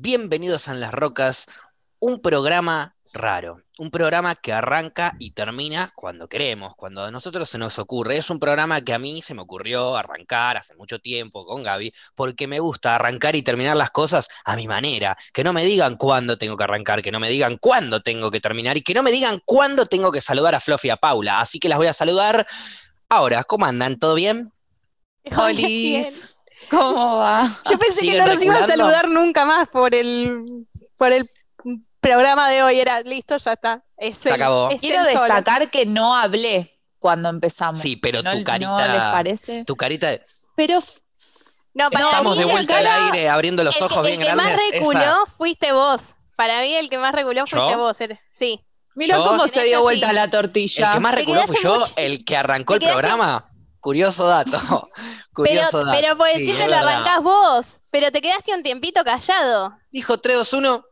Bienvenidos a En las Rocas, un programa raro, un programa que arranca y termina cuando queremos, cuando a nosotros se nos ocurre. Es un programa que a mí se me ocurrió arrancar hace mucho tiempo con Gaby, porque me gusta arrancar y terminar las cosas a mi manera, que no me digan cuándo tengo que arrancar, que no me digan cuándo tengo que terminar y que no me digan cuándo tengo que saludar a Fluffy y a Paula. Así que las voy a saludar ahora. ¿Cómo andan? ¿Todo bien? Olis. ¿Cómo va? Yo pensé que ¿Siguen no nos iba a saludar nunca más por el, por el programa de hoy. Era listo, ya está. Es Se el- acabó. es Quiero el solo. destacar que no hablé cuando empezamos. Sí, pero ¿No- tu ¿No carita- les parece? Tu carita de... Pero No, para Estamos mí de el vuelta al aire, abriendo los el ojos bien el que más reculó esa- fuiste vos. Para mí el que más reculó fuiste ¿Yo? vos. Sí. mira cómo se dio así. vuelta la El tortilla. que más reculó fui yo, mucho- el que arrancó el programa. Curioso dato. Pero, Curioso dato. pero pues Sí, siempre es lo arrancás vos. Pero te quedaste un tiempito callado. Dijo 3, 2, 1.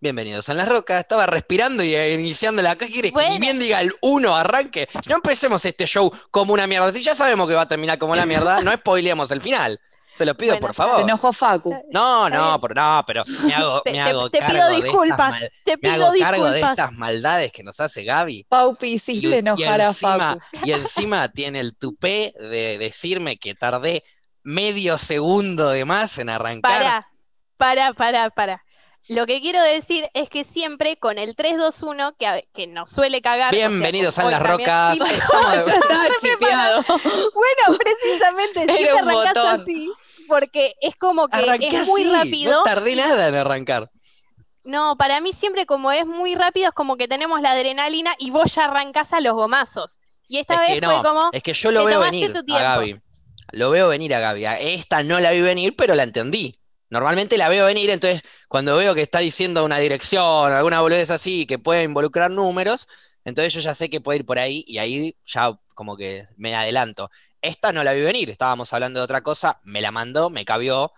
Bienvenidos a las rocas. Estaba respirando y eh, iniciando la caja. ¿Quieres que Bueno. ni bien diga el 1 arranque? No empecemos este show como una mierda. Si ya sabemos que va a terminar como una mierda, no spoileemos el final. Se lo pido, Bueno, por favor. enojó Facu. No, Está no, bien. pero no, pero me hago, Te, me te- hago te cargo pido de estas disculpas. mal- Te me pido hago cargo de estas maldades que nos hace Gaby. Paupi, hiciste y enojar a encima, Facu. y encima tiene el tupé de decirme que tardé medio segundo de más en arrancar. Para, para, para, para. Lo que quiero decir es que siempre con el 3-2-1, que, a- que nos suele cagar. o sea, Bienvenidos a las rocas. Sí, ya estaba chipeado. Bueno, precisamente, arrancás botón. así, porque es como que Arranqué es muy así, rápido. No tardé nada en arrancar. No, para mí siempre como es muy rápido, es como que tenemos la adrenalina y vos ya arrancás a los gomazos. Y esta Es vez que fue como, es que yo lo veo venir tu a. Gaby. Lo veo venir a Gaby. Esta no la vi venir, pero la entendí. Normalmente la veo venir, entonces cuando veo que está diciendo una dirección, alguna boludez así, que puede involucrar números, entonces yo ya sé que puede ir por ahí y ahí ya como que me adelanto. Esta no la vi venir, estábamos hablando de otra cosa, me la mandó, me cabió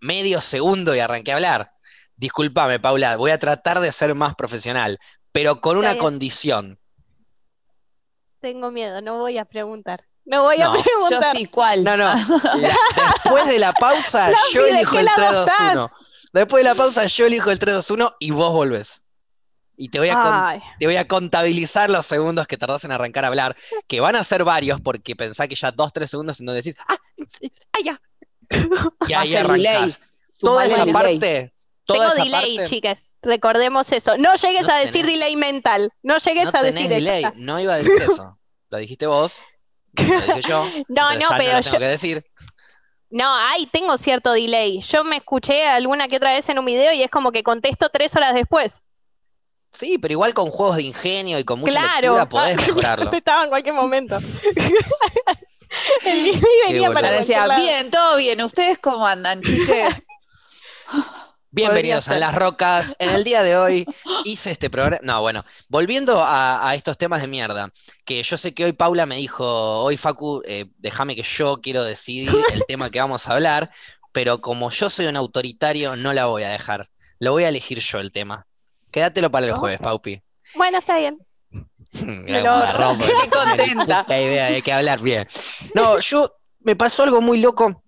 medio segundo y arranqué a hablar. Discúlpame, Paula, voy a tratar de ser más profesional, pero con una condición. tengo miedo, no voy a preguntar. No voy a No, yo preguntar. sí, ¿cuál? No, no. La- después de la pausa, yo ¿de elijo el lado 3-2-1. Después de la pausa, yo elijo el 3-2-1 y vos volvés. Y te voy a, con- te voy a contabilizar los segundos que tardás en arrancar a hablar, que van a ser varios, porque pensá que ya 2-3 segundos en donde decís, ¡ah! ¡ah, ya! Y ahí arrancás. Toda esa delay. parte, toda tengo esa delay, parte, chicas. Recordemos eso. No llegues No a decir tenés- delay mental. No llegues no a decir delay. eso. No iba a decir eso. Lo dijiste vos, lo dije yo. No, no, ya pero lo tengo yo, que decir. No, ahí tengo cierto delay. Yo me escuché alguna que otra vez en un video y es como que contesto tres horas después. Sí, pero igual con juegos de ingenio y con mucha Claro, lectura podés mejorarlo. estaba en cualquier momento. El delay venía para decía, bien, todo bien. ¿Ustedes cómo andan, chiques? Bienvenidos a. Las Rocas. En el día de hoy hice este programa. No, bueno, volviendo a, a estos temas de mierda, que yo sé que hoy Paula me dijo, hoy Facu, eh, déjame que yo quiero decidir el tema que vamos a hablar, pero como yo soy un autoritario, no la voy a dejar. Lo voy a elegir yo el tema. Quédatelo para el Oh. jueves, Paupi. Bueno, está bien. La Qué contenta. puta idea de qué hablar bien. No, yo me pasó algo muy loco.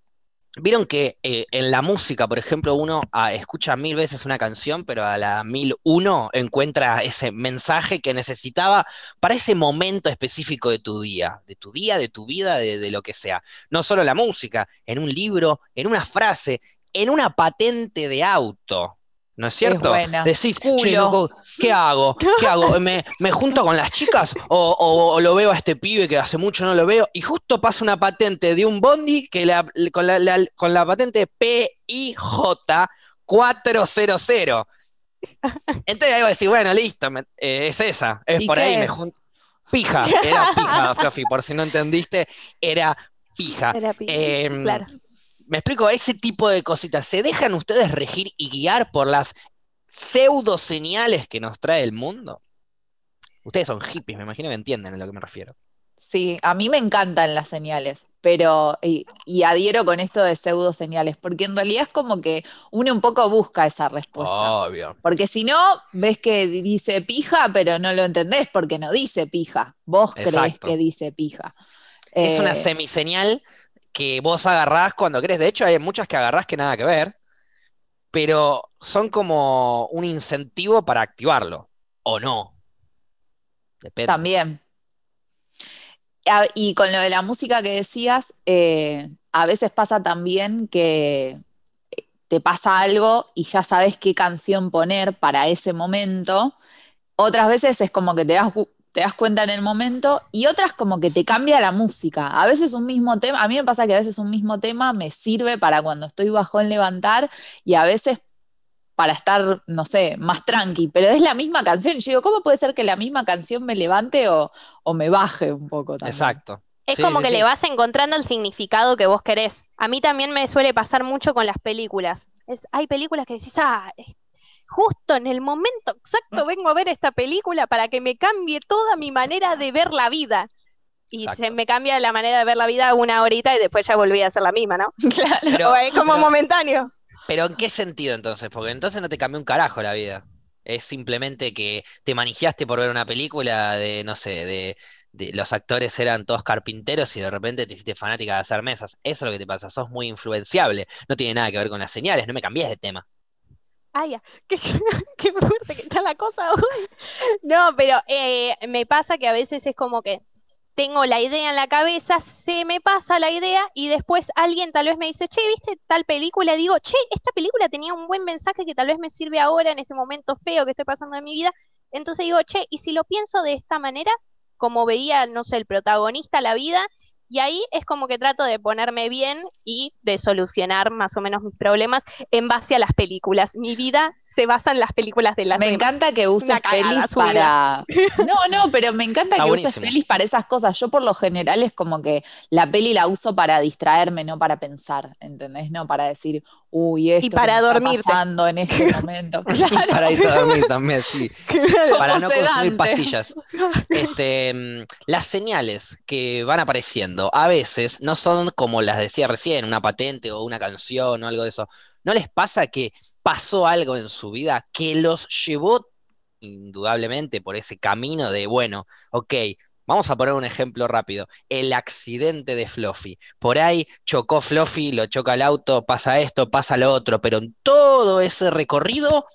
Vieron que eh, en la música, por ejemplo, uno ah, escucha mil veces una canción, pero a la mil uno encuentra ese mensaje que necesitaba para ese momento específico de tu día, de tu día, de tu vida, de, de lo que sea. No solo la música, en un libro, en una frase, en una patente de auto. ¿No es cierto? Decís. "Che, loco, ¿qué hago? ¿Qué hago? ¿Me, me junto con las chicas o, o- o lo veo a este pibe que hace mucho no lo veo? Y justo pasa una patente de un bondi que la- con, la, la- con la patente PIJ 400. Entonces ahí va a decir, bueno, listo, me- eh, es esa, es ¿Y por ahí, me junto. Pija, era pija, Fluffy, por si no entendiste, era pija. Era pi- Em, claro. Me explico, ese tipo de cositas, ¿se dejan ustedes regir y guiar por las pseudo señales que nos trae el mundo? Ustedes son hippies, me imagino que entienden a lo que me refiero. Sí, a mí me encantan las señales, pero y, y adhiero con esto de pseudo señales, porque en realidad es como que uno un poco busca esa respuesta. Obvio. Porque si no, ves que dice pija, pero no lo entendés porque no dice pija. Vos crees que dice pija. Es una Eh, semiseñal que vos agarrás cuando querés. De hecho, hay muchas que agarrás que nada que ver. pero son como un incentivo para activarlo, o no. Depende. También. Y con lo de la música que decías, eh, a veces pasa también que te pasa algo y ya sabes qué canción poner para ese momento. Otras veces es como que te das, te das cuenta en el momento y otras como que te cambia la música. A veces un mismo tema, a mí me pasa que a veces un mismo tema me sirve para cuando estoy bajón levantar y a veces para estar, no sé, más tranqui, pero es la misma canción. Y yo digo, ¿cómo puede ser que la misma canción me levante o, o me baje un poco también? Exacto. Es Sí, como sí, que sí. le vas encontrando el significado que vos querés. A mí también me suele pasar mucho con las películas. Es, hay películas que decís, ah, justo en el momento exacto vengo a ver esta película para que me cambie toda mi manera de ver la vida. Y Exacto. se me cambia la manera de ver la vida una horita y después ya volví a hacer la misma, ¿no? Claro. Pero, O es como pero- momentáneo. pero ¿en qué sentido entonces? Porque entonces no te cambió un carajo la vida. Es simplemente que te manijeaste por ver una película de, no sé, de, de los actores eran todos carpinteros y de repente te hiciste fanática de hacer mesas. Eso es lo que te pasa, sos muy influenciable. No tiene nada que ver con las señales, no me cambies de tema. Ay, ya, qué, qué fuerte que está la cosa hoy. No, pero eh, me pasa que a veces es como que tengo la idea en la cabeza, se me pasa la idea y después alguien tal vez me dice, che, ¿viste tal película? Y digo, che, esta película tenía un buen mensaje que tal vez me sirve ahora en este momento feo que estoy pasando en mi vida. Entonces digo, che, ¿y si lo pienso de esta manera? Como veía, no sé, el protagonista la vida. Y ahí es como que trato de ponerme bien y de solucionar más o menos mis problemas en base a las películas. Mi vida se basa en las películas de las Me demás. encanta que uses pelis para. No, no, pero me encanta Está que uses pelis para esas cosas. Yo por lo general es como que la peli la uso para distraerme, no para pensar, ¿entendés? No para decir, uy, esto que para me está pasando en este momento. Claro, Para irte a dormir también, sí. Para no consumir pastillas. Este, mm, las señales que van apareciendo a veces no son como las decía recién, una patente o una canción o algo de eso. ¿No les pasa que pasó algo en su vida que los llevó indudablemente por ese camino de, bueno, ok, vamos a poner un ejemplo rápido, el accidente de Fluffy. Por ahí chocó Fluffy, lo choca el auto, pasa esto, pasa lo otro, pero en todo ese recorrido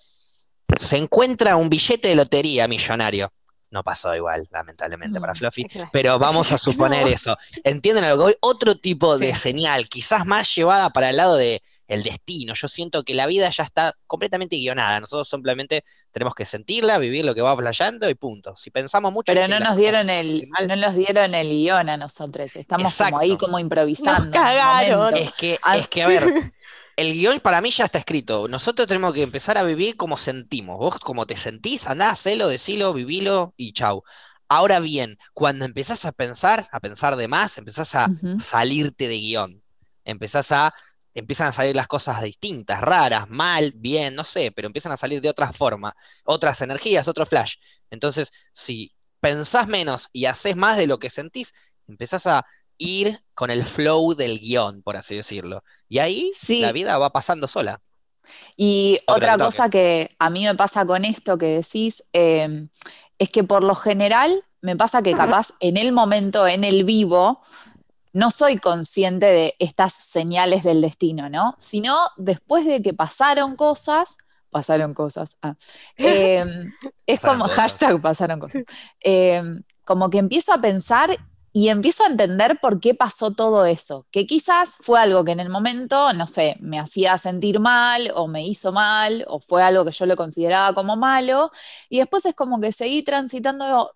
se encuentra un billete de lotería millonario. No pasó igual, lamentablemente, para Mm, Fluffy, Claro. pero vamos a suponer No. eso. ¿Entienden a lo que voy? Otro tipo de señal, quizás más llevada para el lado de el destino. Yo siento que la vida ya está completamente guionada. Nosotros simplemente tenemos que sentirla, vivir lo que va flasheando y punto. Si pensamos mucho, Pero no nos dieron el, mal. no nos dieron el guion a nosotros. Estamos Exacto. como ahí como improvisando. Nos cagaron. Es que, es que, a ver, el guion para mí ya está escrito. Nosotros tenemos que empezar a vivir como sentimos. Vos como te sentís, andá, hacelo, decilo, vivilo y chau. Ahora bien, cuando empezás a pensar, a pensar de más, empezás a salirte de guion. Empezás a, empiezan a salir las cosas distintas, raras, mal, bien, no sé, pero empiezan a salir de otra forma, otras energías, otro flash. Entonces, si pensás menos y haces más de lo que sentís, empezás a ir con el flow del guion, por así decirlo. Y ahí Sí. la vida va pasando sola. Y Otra cosa que a mí me pasa con esto que decís, eh, es que por lo general me pasa que capaz en el momento, en el vivo, no soy consciente de estas señales del destino, ¿no? Sino después de que pasaron cosas, pasaron cosas, ah, eh, es Pasaron como cosas. hashtag pasaron cosas, eh, como que empiezo a pensar y empiezo a entender por qué pasó todo eso, que quizás fue algo que en el momento, no sé, me hacía sentir mal o me hizo mal o fue algo que yo lo consideraba como malo y después es como que seguí transitando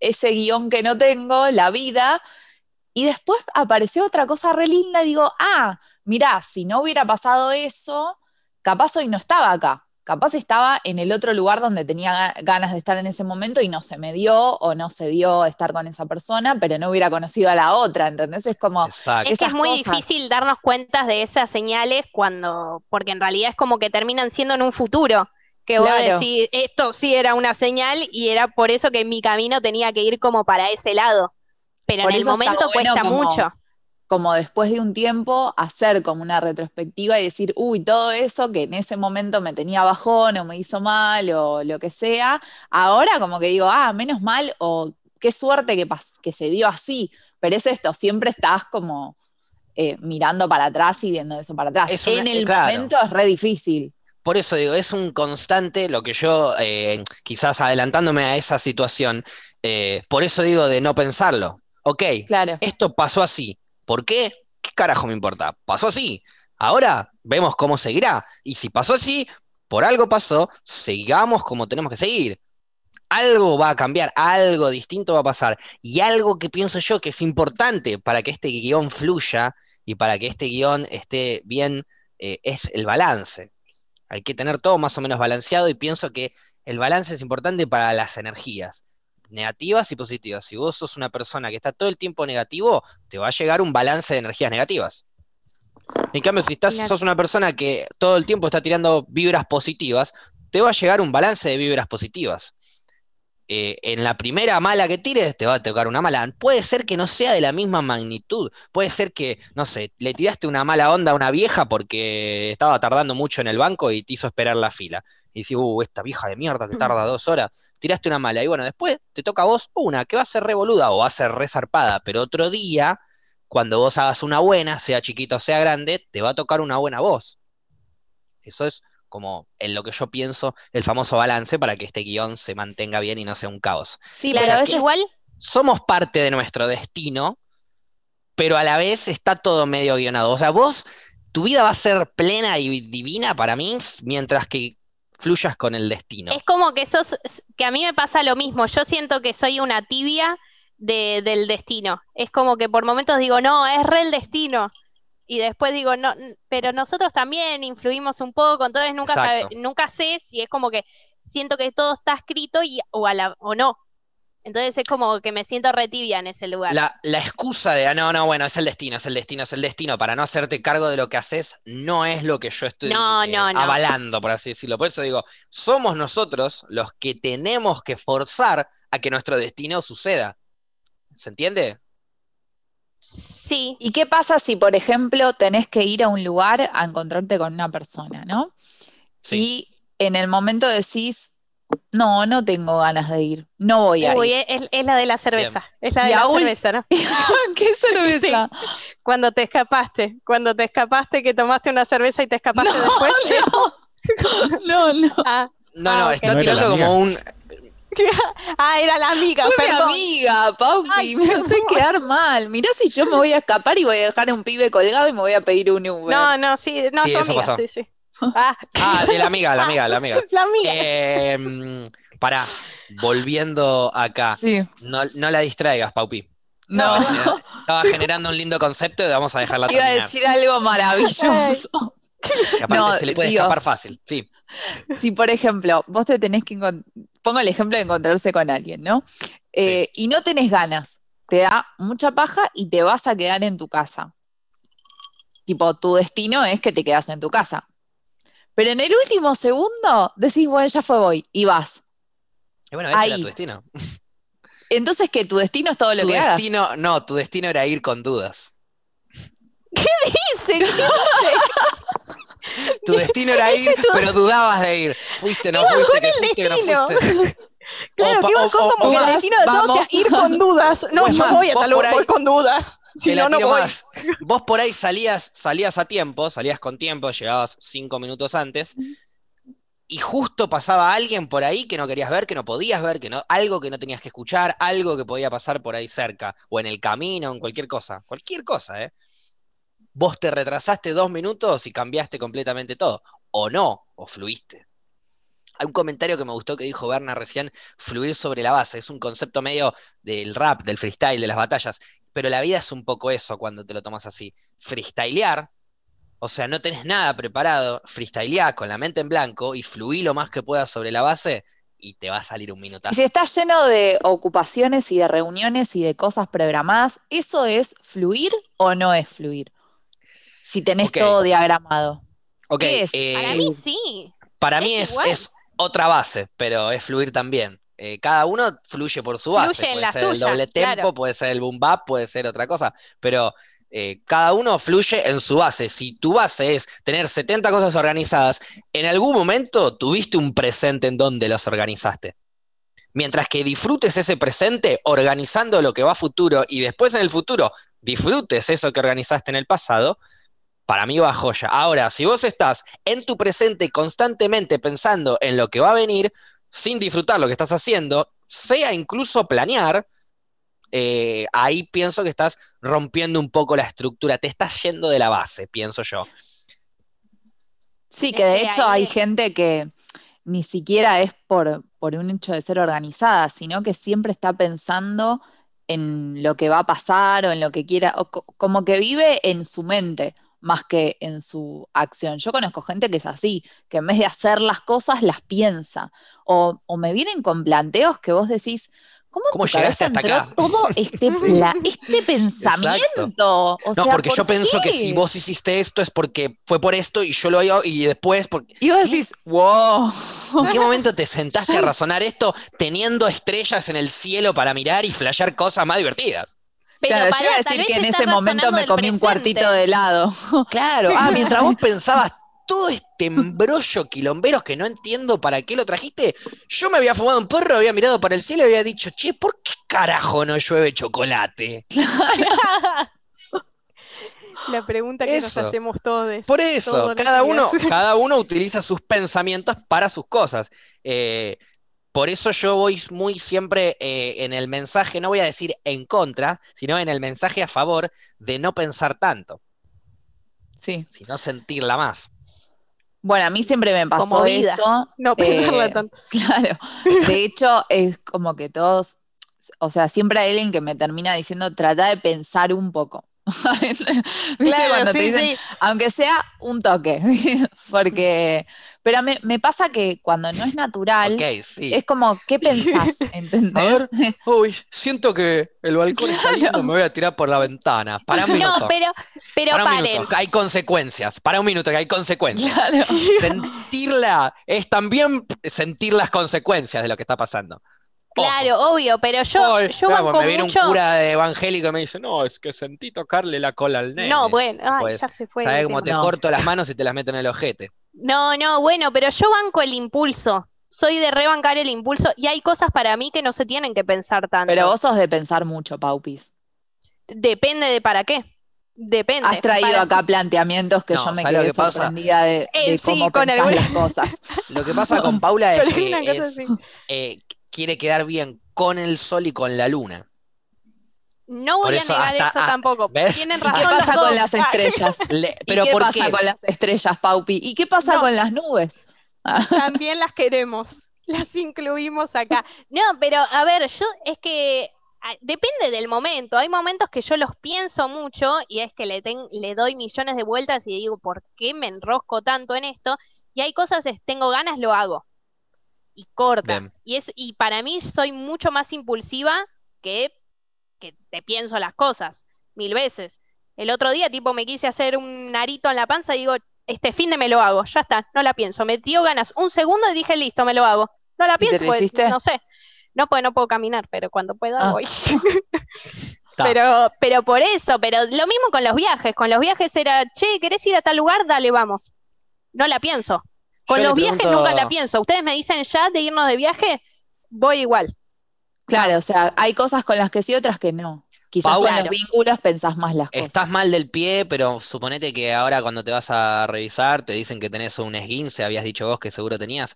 ese guion que no tengo, la vida, y después apareció otra cosa re linda y digo, ah, mirá, si no hubiera pasado eso, capaz hoy no estaba acá. Capaz estaba en el otro lugar donde tenía ga- ganas de estar en ese momento y no se me dio o no se dio estar con esa persona, pero no hubiera conocido a la otra, ¿entendés? Es como, Exacto. Es que es muy cosas. difícil darnos cuenta de esas señales cuando, porque en realidad es como que terminan siendo en un futuro, que Claro. decís, esto sí era una señal y era por eso que mi camino tenía que ir como para ese lado. Pero Por en el momento bueno cuesta como- mucho. Como después de un tiempo hacer como una retrospectiva y decir, uy, todo eso que en ese momento me tenía bajón o me hizo mal o lo que sea, ahora como que digo, ah, menos mal o qué suerte que, que se dio así, pero es esto, siempre estás como eh, mirando para atrás y viendo eso para atrás. Es una- en el claro. momento es re difícil. por eso digo, es un constante lo que yo, eh, quizás adelantándome a esa situación, eh, por eso digo de no pensarlo. Ok, Claro. esto pasó así. ¿Por qué? ¿Qué carajo me importa? Pasó así. Ahora vemos cómo seguirá. Y si pasó así, por algo pasó, sigamos como tenemos que seguir. Algo va a cambiar, algo distinto va a pasar. Y algo que pienso yo que es importante para que este guion fluya y para que este guion esté bien, eh, es el balance. Hay que tener todo más o menos balanceado y pienso que el balance es importante para las energías negativas y positivas. Si vos sos una persona que está todo el tiempo negativo, te va a llegar un balance de energías negativas. En cambio, si estás, sos una persona que todo el tiempo está tirando vibras positivas, te va a llegar un balance de vibras positivas. Eh, en la primera mala que tires, te va a tocar una mala. Puede ser que no sea de la misma magnitud. Puede ser que, no sé, le tiraste una mala onda a una vieja porque estaba tardando mucho en el banco y te hizo esperar la fila. Y decís, uh, esta vieja de mierda que tarda dos horas. Tiraste una mala. Y bueno, después te toca a vos una que va a ser revoluda o va a ser resarpada. Pero otro día, cuando vos hagas una buena, sea chiquita o sea grande, te va a tocar una buena voz. Eso es como en lo que yo pienso el famoso balance para que este guion se mantenga bien y no sea un caos. Sí, Claro, pero a es igual, Somos parte de nuestro destino, pero a la vez está todo medio guionado. O sea, vos, tu vida va a ser plena y divina para mí mientras que fluyas con el destino. es como que sos, que a mí me pasa lo mismo. Yo siento que soy una tibia de- del destino. Es como que por momentos digo, no, es re el destino. Y después digo, no, pero nosotros también influimos un poco, entonces nunca sabe- nunca sé si es como que siento que todo está escrito y, o, a la- o no. Entonces es como que me siento re tibia en ese lugar. La, la excusa de, ah, no, no, bueno, es el destino, es el destino, es el destino, para no hacerte cargo de lo que haces, no es lo que yo estoy No, eh, no, no. avalando, por así decirlo. Por eso digo, somos nosotros los que tenemos que forzar a que nuestro destino suceda. ¿Se entiende? Sí, ¿Y qué pasa si, por ejemplo, tenés que ir a un lugar a encontrarte con una persona, ¿no? Sí. Y en el momento decís, no, no tengo ganas de ir, no voy a Uy, ir. es, es la de la cerveza, es la de la aún- cerveza, ¿no? ¿Qué cerveza? Cuando te escapaste, cuando te escapaste que tomaste una cerveza y te escapaste No, después. No, no. Ah, No, Ah, no, ok. está ¿No era tirando como un. ah, era la amiga, Fue mi perdón. amiga, Paupi, Ay, me hace quedar mal. Mirá si yo me voy a escapar y voy a dejar a un pibe colgado y me voy a pedir un Uber. No, no, sí, no, Sí, su eso amiga, pasó. sí, sí. Ah, Ah, de la amiga, la amiga, la amiga. la amiga. Eh, mm, pará, volviendo acá. Sí, No, no la distraigas, Paupi. no. Estaba, genera- estaba generando un lindo concepto y vamos a dejarla Iba a terminar. decir algo maravilloso. Que aparte no, se le puede digo- escapar fácil. Sí, Si, por ejemplo, vos te tenés que pongo el ejemplo de encontrarse con alguien, ¿no? Eh, y no tenés ganas, te da mucha paja y te vas a quedar en tu casa. Tipo, tu destino es que te quedas en tu casa. Pero en el último segundo decís, bueno, ya fue, voy, y vas. y bueno, ese era Ahí. tu destino. Entonces, que tu destino es todo lo Tu que hagas. destino, no, tu destino era ir con dudas. Dice, Tu destino era ir, pero dudabas de ir. Fuiste, no fuiste, que fuiste, que no destino. fuiste. Claro, que iba con como que el destino de todos, ir con dudas. No, O es yo más, voy a tal voy con dudas. Si no, no voy. más. Vos por ahí salías, salías a tiempo, salías con tiempo, llegabas cinco minutos antes, y justo pasaba alguien por ahí que no querías ver, que no podías ver, que no, algo que no tenías que escuchar, algo que podía pasar por ahí cerca, o en el camino, en cualquier cosa, cualquier cosa, ¿eh? Vos te retrasaste dos minutos y cambiaste completamente todo, o no, o fluiste. Hay un comentario que me gustó que dijo Berna recién, fluir sobre la base, es un concepto medio del rap, del freestyle, de las batallas, pero la vida es un poco eso cuando te lo tomas así. Freestylear, o sea, no tenés nada preparado, freestylear con la mente en blanco y fluir lo más que puedas sobre la base y te va a salir un Y minutazo. si estás lleno de ocupaciones y de reuniones y de cosas programadas, ¿eso es fluir o no es fluir? Si tenés todo diagramado. Ok, ¿qué es? eh, Para mí sí. para es mí es otra base, pero es fluir también. Eh, cada uno fluye por su base. Fluye en puede la ser el suya, doble tempo, claro. puede ser el boom bap, puede ser otra cosa, pero eh, cada uno fluye en su base. Si tu base es tener 70 cosas organizadas, en algún momento tuviste un presente en donde los organizaste. Mientras que disfrutes ese presente organizando lo que va a futuro y después en el futuro disfrutes eso que organizaste en el pasado, para mí va joya. Ahora, si vos estás en tu presente constantemente pensando en lo que va a venir, sin disfrutar lo que estás haciendo, sea incluso planear, eh, ahí pienso que estás rompiendo un poco la estructura, te estás yendo de la base, pienso yo. Sí, que de que hecho hay gente que ni siquiera es por, por un hecho de ser organizada, sino que siempre está pensando en lo que va a pasar o en lo que quiera, o co- como que vive en su mente más que en su acción. Yo conozco gente que es así, que en vez de hacer las cosas, las piensa. O, o me vienen con planteos que vos decís, ¿cómo ¿Cómo tu llegaste hasta acá? todo este, pla- este pensamiento? O No, porque ¿por yo pienso que si vos hiciste esto es porque fue por esto y yo lo hago y después, porque... Y vos decís, wow. ¿En qué momento te sentaste a razonar esto teniendo estrellas en el cielo para mirar y flashear cosas más divertidas? Pero Claro, yo pará, iba a decir que en ese momento me comí un cuartito de helado. Claro, ah, mientras vos pensabas todo este embrollo quilomberos que no entiendo para qué lo trajiste, yo me había fumado un porro, había mirado para el cielo y había dicho, che, ¿por qué carajo no llueve chocolate? La pregunta que nos hacemos todos. Por eso, cada uno, cada uno utiliza sus pensamientos para sus cosas. Eh, por eso yo voy muy siempre eh, en el mensaje, no voy a decir en contra, sino en el mensaje a favor de no pensar tanto, Sí. sino sentirla más. Bueno, a mí siempre me pasó Como vida. eso. No pensarla eh, tanto. Claro. De hecho, es como que todos, o sea, siempre hay alguien que me termina diciendo, trata de pensar un poco. Claro, Cuando te sí, dicen, sí. aunque sea un toque, porque, pero me, me pasa que cuando no es natural, sí. es como, ¿qué pensás? ¿Entendés? Uy, siento que el balcón está lindo, me voy a tirar por la ventana. Para un minuto. No, pero, pero para un paren. minuto, que hay consecuencias. Para un minuto, que hay consecuencias. Claro. Sentirla es también sentir las consecuencias de lo que está pasando. Ojo. Claro, obvio, pero yo, yo claro, banco me viene mucho. un cura de evangélico y me dice, no, es que sentí tocarle la cola al nene. No, bueno, ay, Pues, ya se fue. ¿Sabes el cómo te. No. corto las manos y te las meto en el ojete? No, no, bueno, pero yo banco el impulso. Soy de rebancar el impulso y hay cosas para mí que no se tienen que pensar tanto. Pero vos sos de pensar mucho, Paupis. Depende de para qué. Depende. Has traído Para- acá planteamientos que No, yo me ¿sabes lo quedé que pasa? sorprendida de, de Eh, sí, cómo con pensás alguna- las cosas. Lo que pasa con Paula es que es, eh, quiere quedar bien con el sol y con la luna. No Por voy eso a negar hasta- eso ah, tampoco. ¿ves? Tienen ¿Y qué pasa con las estrellas? Le- ¿Y pero qué ¿por pasa qué? con las estrellas, Paupi? ¿Y qué pasa No. con las nubes? También las queremos, las incluimos acá. No, pero a ver, yo es que ah, depende del momento. Hay momentos que yo los pienso mucho y es que le, ten- le doy millones de vueltas y digo, ¿por qué me enrosco tanto en esto? Y hay cosas, es, tengo ganas, lo hago. Y corta. Bien. Y, es, y para mí soy mucho más impulsiva que, que te pienso las cosas mil veces. El otro día, tipo, me quise hacer un arito en la panza y digo, este fin de me lo hago, ya está, no la pienso. Me dio ganas un segundo y dije, listo, me lo hago. No la ¿Y te pienso, pues, no sé. No, pues no puedo caminar, pero cuando pueda Ah. voy. Pero, pero por eso, pero lo mismo con los viajes. Con los viajes era, che, ¿querés ir a tal lugar? Dale, vamos. No la pienso. Con los viajes pregunto- nunca la pienso. Ustedes me dicen ya de irnos de viaje, voy igual. Claro, o sea, hay cosas con las que sí, otras que no. Quizás con Claro. los vínculos pensás más las cosas. Estás mal del pie, pero suponete que ahora cuando te vas a revisar te dicen que tenés un esguince, habías dicho vos que seguro tenías.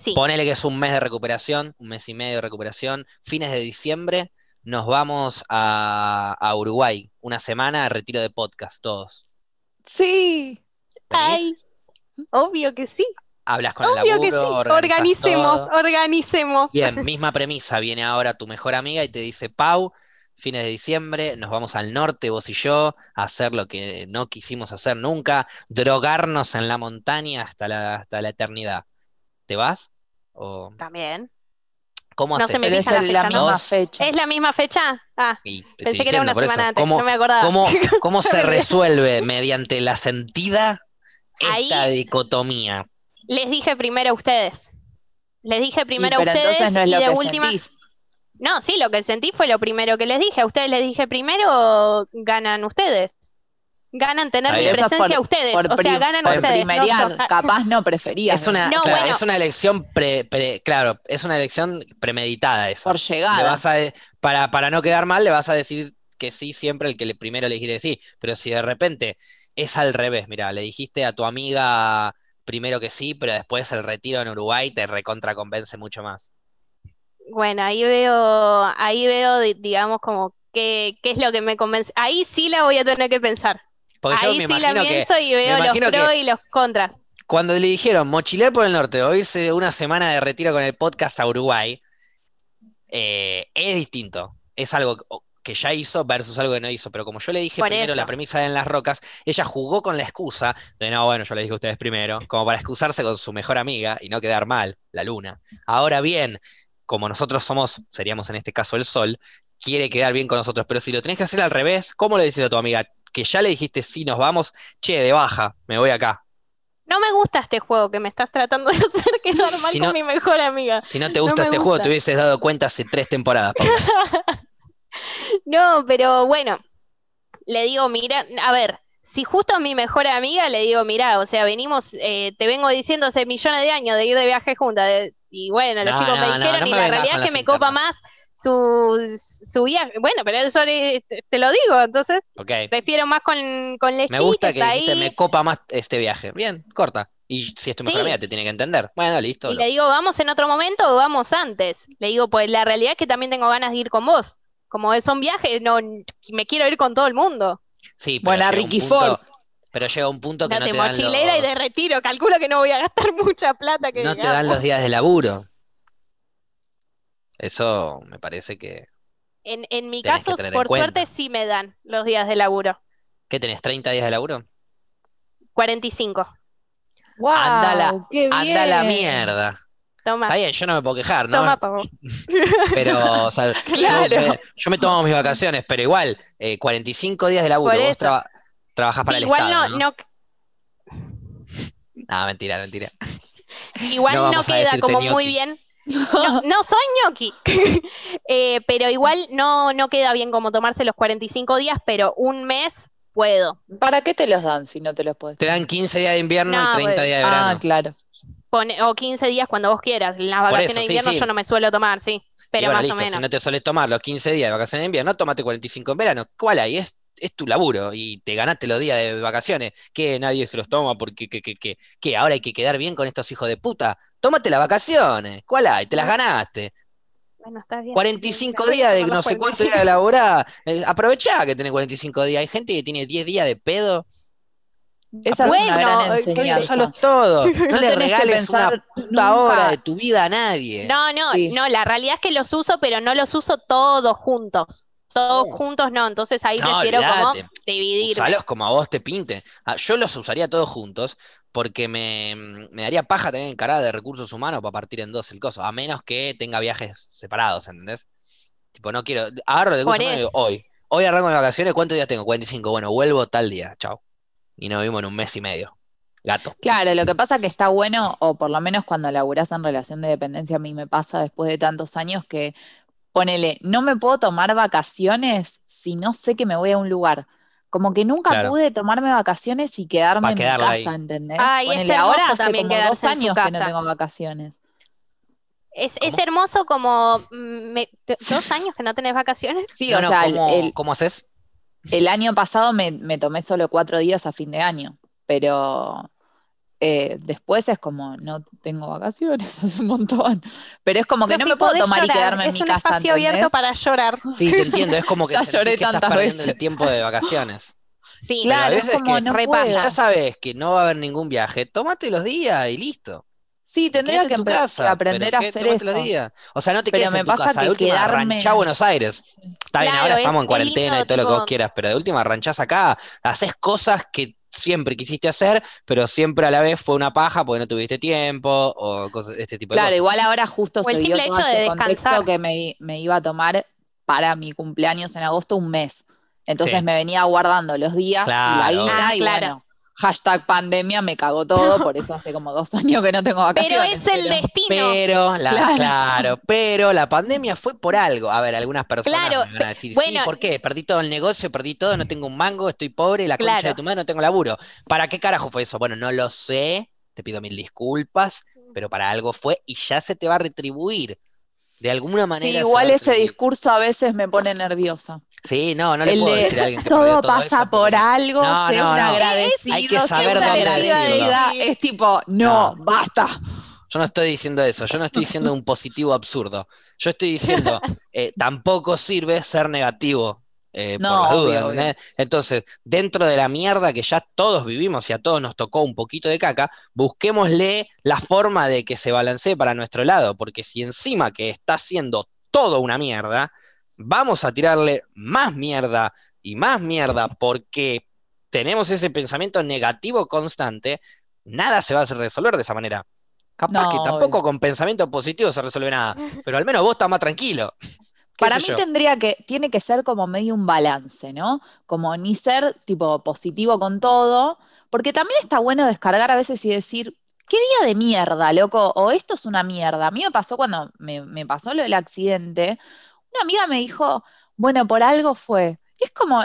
Sí. Ponele que es un mes de recuperación, un mes y medio de recuperación. Fines de diciembre nos vamos a, a Uruguay, una semana de retiro de podcast, todos. Sí. ¿Venís? Ay, obvio que sí. Hablas con el Obvio que sí. laburo, Organicemos, todo. organicemos. Bien, misma premisa, viene ahora tu mejor amiga y te dice, Pau, fines de diciembre, nos vamos al norte, vos y yo, a hacer lo que no quisimos hacer nunca, drogarnos en la montaña hasta la, hasta la eternidad. ¿Te vas? ¿O También. cómo No haces? se me es la misma Dos. fecha. ¿Es la misma fecha? Ah, Y pensé que era una eso, semana antes. ¿cómo, No me acordaba. cómo- cómo se resuelve mediante la sentida esta Ahí- dicotomía? Les dije primero a ustedes. Les dije Y, primero a ustedes entonces no es y lo de que última. sentís. No, sí, lo que sentí fue lo primero que les dije. A ustedes les dije primero, ganan ustedes. Ganan tener mi. Eso presencia por- ustedes. Por, O sea, ganan por ustedes. no primerear, yo. Ah, capaz no preferías. Es una, No, claro, bueno. es una elección pre- pre- claro, es una elección premeditada esa. Por a de- para, para no quedar mal, le vas a decir que sí siempre el que le primero le quiere decir. Pero si de repente es al revés, mira, le dijiste a tu amiga primero que sí, pero después el retiro en Uruguay te recontra convence mucho más. Bueno, ahí veo, ahí veo, di- digamos, como qué, qué es lo que me convence. Ahí sí la voy a tener que pensar. Porque yo Ahí me sí la que pienso y veo los pros y los contras. cuando le dijeron mochilear por el norte o irse una semana de retiro con el podcast a Uruguay, eh, es distinto. Es algo que- que ya hizo versus algo que no hizo. Pero como yo le dije Por primero la eso. premisa de en las rocas, ella jugó con la excusa de no, bueno, yo le dije a ustedes primero, como para excusarse con su mejor amiga y no quedar mal, la luna. Ahora bien, como nosotros somos, seríamos en este caso el sol, quiere quedar bien con nosotros. Pero si lo tenés que hacer al revés, ¿cómo le dices a tu amiga? Que ya le dijiste sí, nos vamos, che, de baja, me voy acá. No me gusta este juego que me estás tratando de hacer quedar mal Si con no- mi mejor amiga. Si no te No gusta me este juego, te hubieses dado cuenta hace tres temporadas. No, pero bueno, le digo, mira, a ver, si justo mi mejor amiga le digo, mira, o sea, venimos, eh, te vengo diciendo hace millones de años de ir de viaje juntas, de- y bueno, los No, chicos me no, dijeron no y me la realidad es que me copa más su, su viaje. Bueno, pero eso te, te lo digo, entonces prefiero más con, con Me gusta que dijiste, me copa más este viaje. Bien, corta. Y si es tu mejor Sí. amiga, te tiene que entender. Bueno, listo. Y lo- le digo, ¿vamos en otro momento o vamos antes? Le digo, pues la realidad es que también tengo ganas de ir con vos. Como son viajes, no, me quiero ir con todo el mundo. Sí, pero un Ricky punto- Ford. Pero llega un punto que No, no de te dan mochilera y de los, retiro. Calculo que no voy a gastar mucha plata que no te digamos. dan los días de laburo. Eso me parece que... En, en mi caso, en por suerte, sí me dan los días de laburo. ¿Qué tenés? ¿30 días de laburo? 45. ¡Wow! Anda la- ¡Qué Anda la mierda. Toma, Está bien, yo no me puedo quejar, ¿no? toma, pavo. Pero, o sea, Claro. yo, me, yo me tomo mis vacaciones, pero igual, eh, 45 días de laburo. Vos traba- trabajás para el igual Estado, no, ¿no? no, Ah, mentira, mentira. igual No queda como muy bien. No, no soy ñoqui. Eh, pero igual no, no queda bien como tomarse los 45 días, pero un mes puedo. ¿Para qué te los dan si no te los puedes? Te dan 15 días de invierno No, y 30 bueno. días de Ah, verano. claro. Pone- o 15 días cuando vos quieras. Las vacaciones eso, de sí, invierno sí. yo no me suelo tomar, sí. Pero bueno, más listo, o menos. si no te sueles tomar los 15 días de vacaciones de invierno, tómate 45 en verano. ¿Cuál hay? Es, es tu laburo y te ganaste los días de vacaciones. Que nadie se los toma porque, que, que, que, que ahora hay que quedar bien con estos hijos de puta. Tómate las vacaciones. ¿Cuál hay? Te las ganaste. Bueno, está bien. 45 Me voy a días de no sé cuánto 45. días de laburar. Eh, aprovechá que tenés 45 días. Hay gente que tiene 10 días de pedo. Esa es Bueno, una gran eh, enseñanza. Usalos todos. No, No le tenés que regales una pensar puta nunca- hora de tu vida a nadie. No, no, Sí. no, la realidad es que los uso, pero no los uso todos juntos. Todos No. juntos no, entonces ahí No, prefiero como dividirme. Usalos como a vos te pinte. Ah, yo los usaría todos juntos porque me, me daría paja tener encarada de recursos humanos para partir en dos el coso, a menos que tenga viajes separados, ¿entendés? Tipo, no quiero. Agarro de recursos humanos y digo, eso. hoy. Hoy arranco mis vacaciones, ¿cuántos días tengo? 45. Bueno, vuelvo tal día, chao. Y nos vimos en un mes y medio. Gato. Claro, lo que pasa que está bueno, o por lo menos cuando laburás en relación de dependencia, a mí me pasa después de tantos años que ponele, no me puedo tomar vacaciones si no sé que me voy a un lugar. Como que nunca Claro. pude tomarme vacaciones y quedarme en mi casa, ahí. ¿entendés? Ay, es Ponele, ahora hace también como dos años que no tengo vacaciones. Es, es hermoso como mm, me- dos años que no tenés vacaciones. Sí, No, o no, sea, ¿cómo, el, cómo haces? El año pasado me, me tomé solo cuatro días a fin de año, pero eh, después es como, no tengo vacaciones hace un montón. Pero es como que no me puedo tomar y quedarme en es mi un casa, espacio abierto para llorar. Sí, te entiendo, es como que Ya lloré que estás perdiendo el tiempo de vacaciones. Sí, Pero a Claro, es como que no. Ya sabes que no va a haber ningún viaje, tómate los días y listo. Sí, tendría que, casa, aprender a hacer eso. O sea, no te Pero quedes me en tu pasa casa, de que última quedarme- ranchá a Buenos Aires. Está bien, Claro, ahora es- estamos en cuarentena lindo, y todo lo que vos quieras, pero de última ranchás acá, haces cosas que siempre quisiste hacer, pero siempre a la vez fue una paja porque no tuviste tiempo o cosas, este tipo de Claro, cosas. igual ahora justo O se el dio simple todo hecho de este contexto descansar. que me, me iba a tomar para mi cumpleaños en agosto un mes. Entonces Sí. me venía guardando los días y la Claro. guita Ah, y claro. bueno, hashtag pandemia me cagó todo, por eso hace como dos años que no tengo Pero vacaciones. es el pero- destino. Pero, la, Claro. claro. pero la pandemia fue por algo. A ver, algunas personas Claro, me van a decir, sí, bueno. ¿por qué? Perdí todo el negocio, perdí todo, no tengo un mango, estoy pobre, la concha de Claro. tu madre, no tengo laburo. ¿Para qué carajo fue eso? Bueno, no lo sé, te pido mil disculpas, pero para algo fue y ya se te va a retribuir. De alguna Sí, manera. se igual ese discurso a veces me pone nerviosa. Sí, no, no le El puedo de decir a alguien que todo todo pasa eso por algo, No, sé no, un no. agradecido, Hay que saber dónde decirlo. Es tipo, no, basta. Yo no estoy diciendo eso, yo no estoy diciendo un positivo absurdo. Yo estoy diciendo, eh, tampoco sirve ser negativo eh, por las dudas. Entonces, dentro de la mierda que ya todos vivimos y a todos nos tocó un poquito de caca, busquémosle la forma de que se balancee para nuestro lado, porque si encima que está haciendo todo una mierda, vamos a tirarle más mierda y más mierda porque tenemos ese pensamiento negativo constante, nada se va a resolver de esa manera. Capaz No, que tampoco con pensamiento positivo se resuelve nada, pero al menos vos estás más tranquilo. ¿Qué Para mí yo? tendría que, tiene que ser como medio un balance, ¿no? Como ni ser tipo positivo con todo, porque también está bueno descargar a veces y decir, ¿qué día de mierda, loco? O esto es una mierda. A mí me pasó cuando me, me pasó lo del accidente, una amiga me dijo, bueno, por algo fue. Y es como,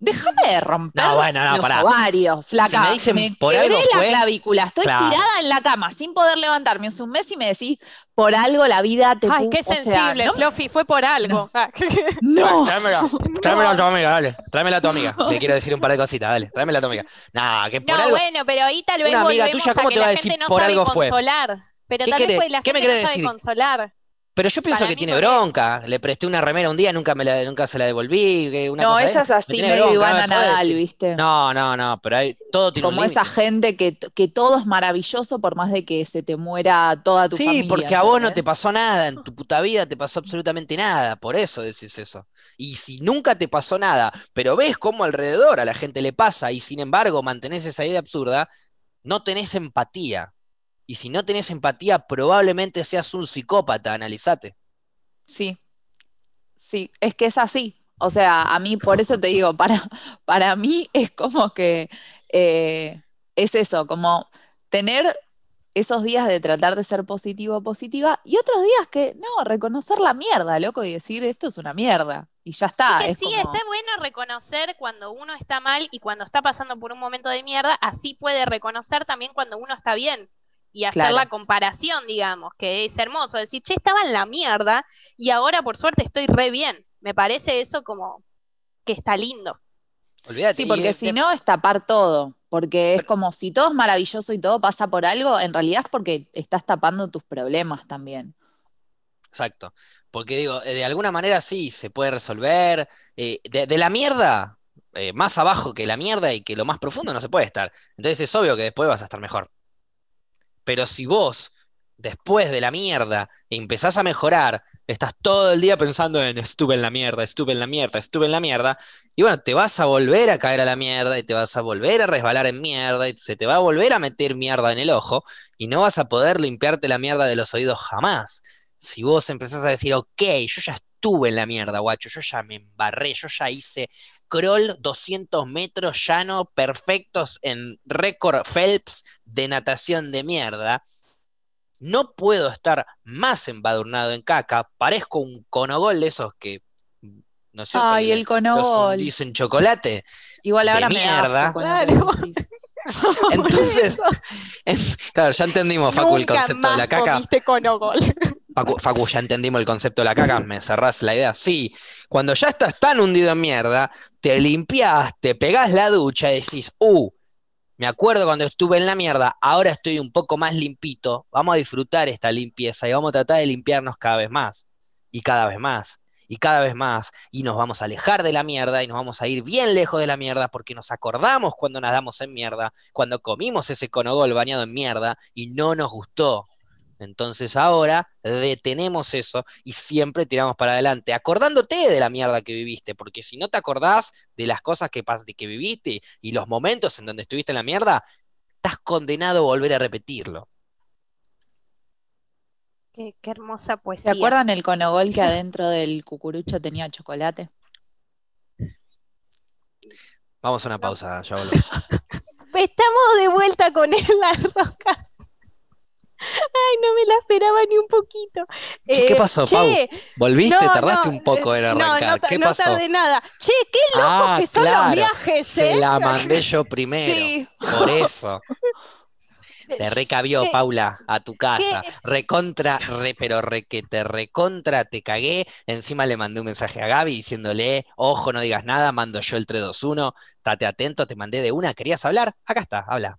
déjame de romper No, bueno, no, los pará. ovarios, flaca. me dicen me por quebré algo la fue, clavícula, estoy claro. tirada en la cama sin poder levantarme hace un mes y me decís, por algo la vida te Ay, qué o sea, sensible, no- Fluffy, fue por algo. Ah, no. Tráemela, tráemela a tu amiga, dale. Tráemela a tu amiga. Le quiero decir un par de cositas, dale. Tráemela a tu amiga. Nah, que por No, algo. bueno, pero ahí tal vez Una amiga tuya, ¿cómo te va a la decir gente no por sabe algo fue? consolar. Pero ¿Qué tal vez querés- pues la qué me gente no querés sabe decir? consolar. Pero yo pienso Para que tiene bronca. Le presté una remera un día, nunca me la, nunca se la devolví. Una No, cosa de ella esas. es Me así, tiene medio no Ivana me podés Nadal. ¿viste? No, no, no, pero hay, todo tiene un Como esa gente que, que todo es maravilloso por más de que se te muera toda tu Sí, familia, porque a vos no te pasó nada, en tu puta vida te pasó absolutamente nada, por eso decís eso. Y si nunca te pasó nada, pero ves cómo alrededor a la gente le pasa y sin embargo mantenés esa idea absurda, no tenés empatía. Y si no tenés empatía, probablemente seas un psicópata, analizate. Sí, sí, es que es así. O sea, a mí, por eso te digo, para, para mí es como que eh, es eso, como tener esos días de tratar de ser positivo, positiva, y otros días que no, reconocer la mierda, loco, y decir esto es una mierda. Y ya está. que es sí, como- está bueno reconocer cuando uno está mal y cuando está pasando por un momento de mierda, así puede reconocer también cuando uno está bien y hacer Claro. la comparación, digamos, que es hermoso, decir, che, estaba en la mierda y ahora por suerte estoy re bien. Me parece eso como que está lindo. Olvídate. Sí, porque de- si no es tapar todo, porque es como si todo es maravilloso y todo pasa por algo, en realidad es porque estás tapando tus problemas también. Exacto. Porque digo, eh, de alguna manera sí, se puede resolver. eh, de, de la mierda, eh, más abajo que la mierda y que lo más profundo no se puede estar. Entonces es obvio que después vas a estar mejor. Pero si vos, después de la mierda, empezás a mejorar, estás todo el día pensando en estuve en la mierda, estuve en la mierda, estuve en la mierda, y bueno, te vas a volver a caer a la mierda y te vas a volver a resbalar en mierda y se te va a volver a meter mierda en el ojo y no vas a poder limpiarte la mierda de los oídos jamás. Si vos empezás a decir, ok, yo ya estuve en la mierda, guacho, yo ya me embarré, yo ya hice crawl 200 metros llano perfectos en récord Phelps de natación de mierda. No puedo estar más embadurnado en caca, parezco un conogol de esos que, ¿no cierto? Ay, el conogol. hundís en chocolate. Igual de ahora me da mierda. Claro. Entonces, claro, ya entendimos, Facu, el concepto de la caca. comiste conogol. Facu, Facu, ya entendimos el concepto de la caca, me cerrás la idea. Sí, cuando ya estás tan hundido en mierda, te limpias, te pegás la ducha y decís, uh, me acuerdo cuando estuve en la mierda, ahora estoy un poco más limpito, vamos a disfrutar esta limpieza y vamos a tratar de limpiarnos cada vez más, y cada vez más, y cada vez más, y nos vamos a alejar de la mierda y nos vamos a ir bien lejos de la mierda porque nos acordamos cuando nadamos en mierda, cuando comimos ese conogol bañado en mierda y no nos gustó. Entonces ahora detenemos eso y siempre tiramos para adelante, acordándote de la mierda que viviste, porque si no te acordás de las cosas que, pas- de que viviste y los momentos en donde estuviste en la mierda, estás condenado a volver a repetirlo. Qué, qué hermosa ¿Se poesía. acuerdan el conogol que adentro del cucurucho tenía chocolate? Vamos a una pausa, ya volvemos. Estamos de vuelta con él las rocas. Ay, no me la esperaba ni un poquito. ¿Qué, qué Eh, pasó, che, Pau? ¿Volviste? no, Tardaste no, un poco en eh, arrancar. No, no, ¿Qué no pasó? tardé nada. Che, qué locos Ah, que son claro. los viajes, Se ¿eh? la mandé yo primero. Sí. Por eso. Te recabió, ¿Qué? Paula, a tu casa. ¿Qué? Recontra, re, pero re que te recontra, te cagué. Encima le mandé un mensaje a Gaby diciéndole, ojo, no digas nada, mando yo el 321, estate atento, te mandé de una, ¿querías hablar? Acá está, habla.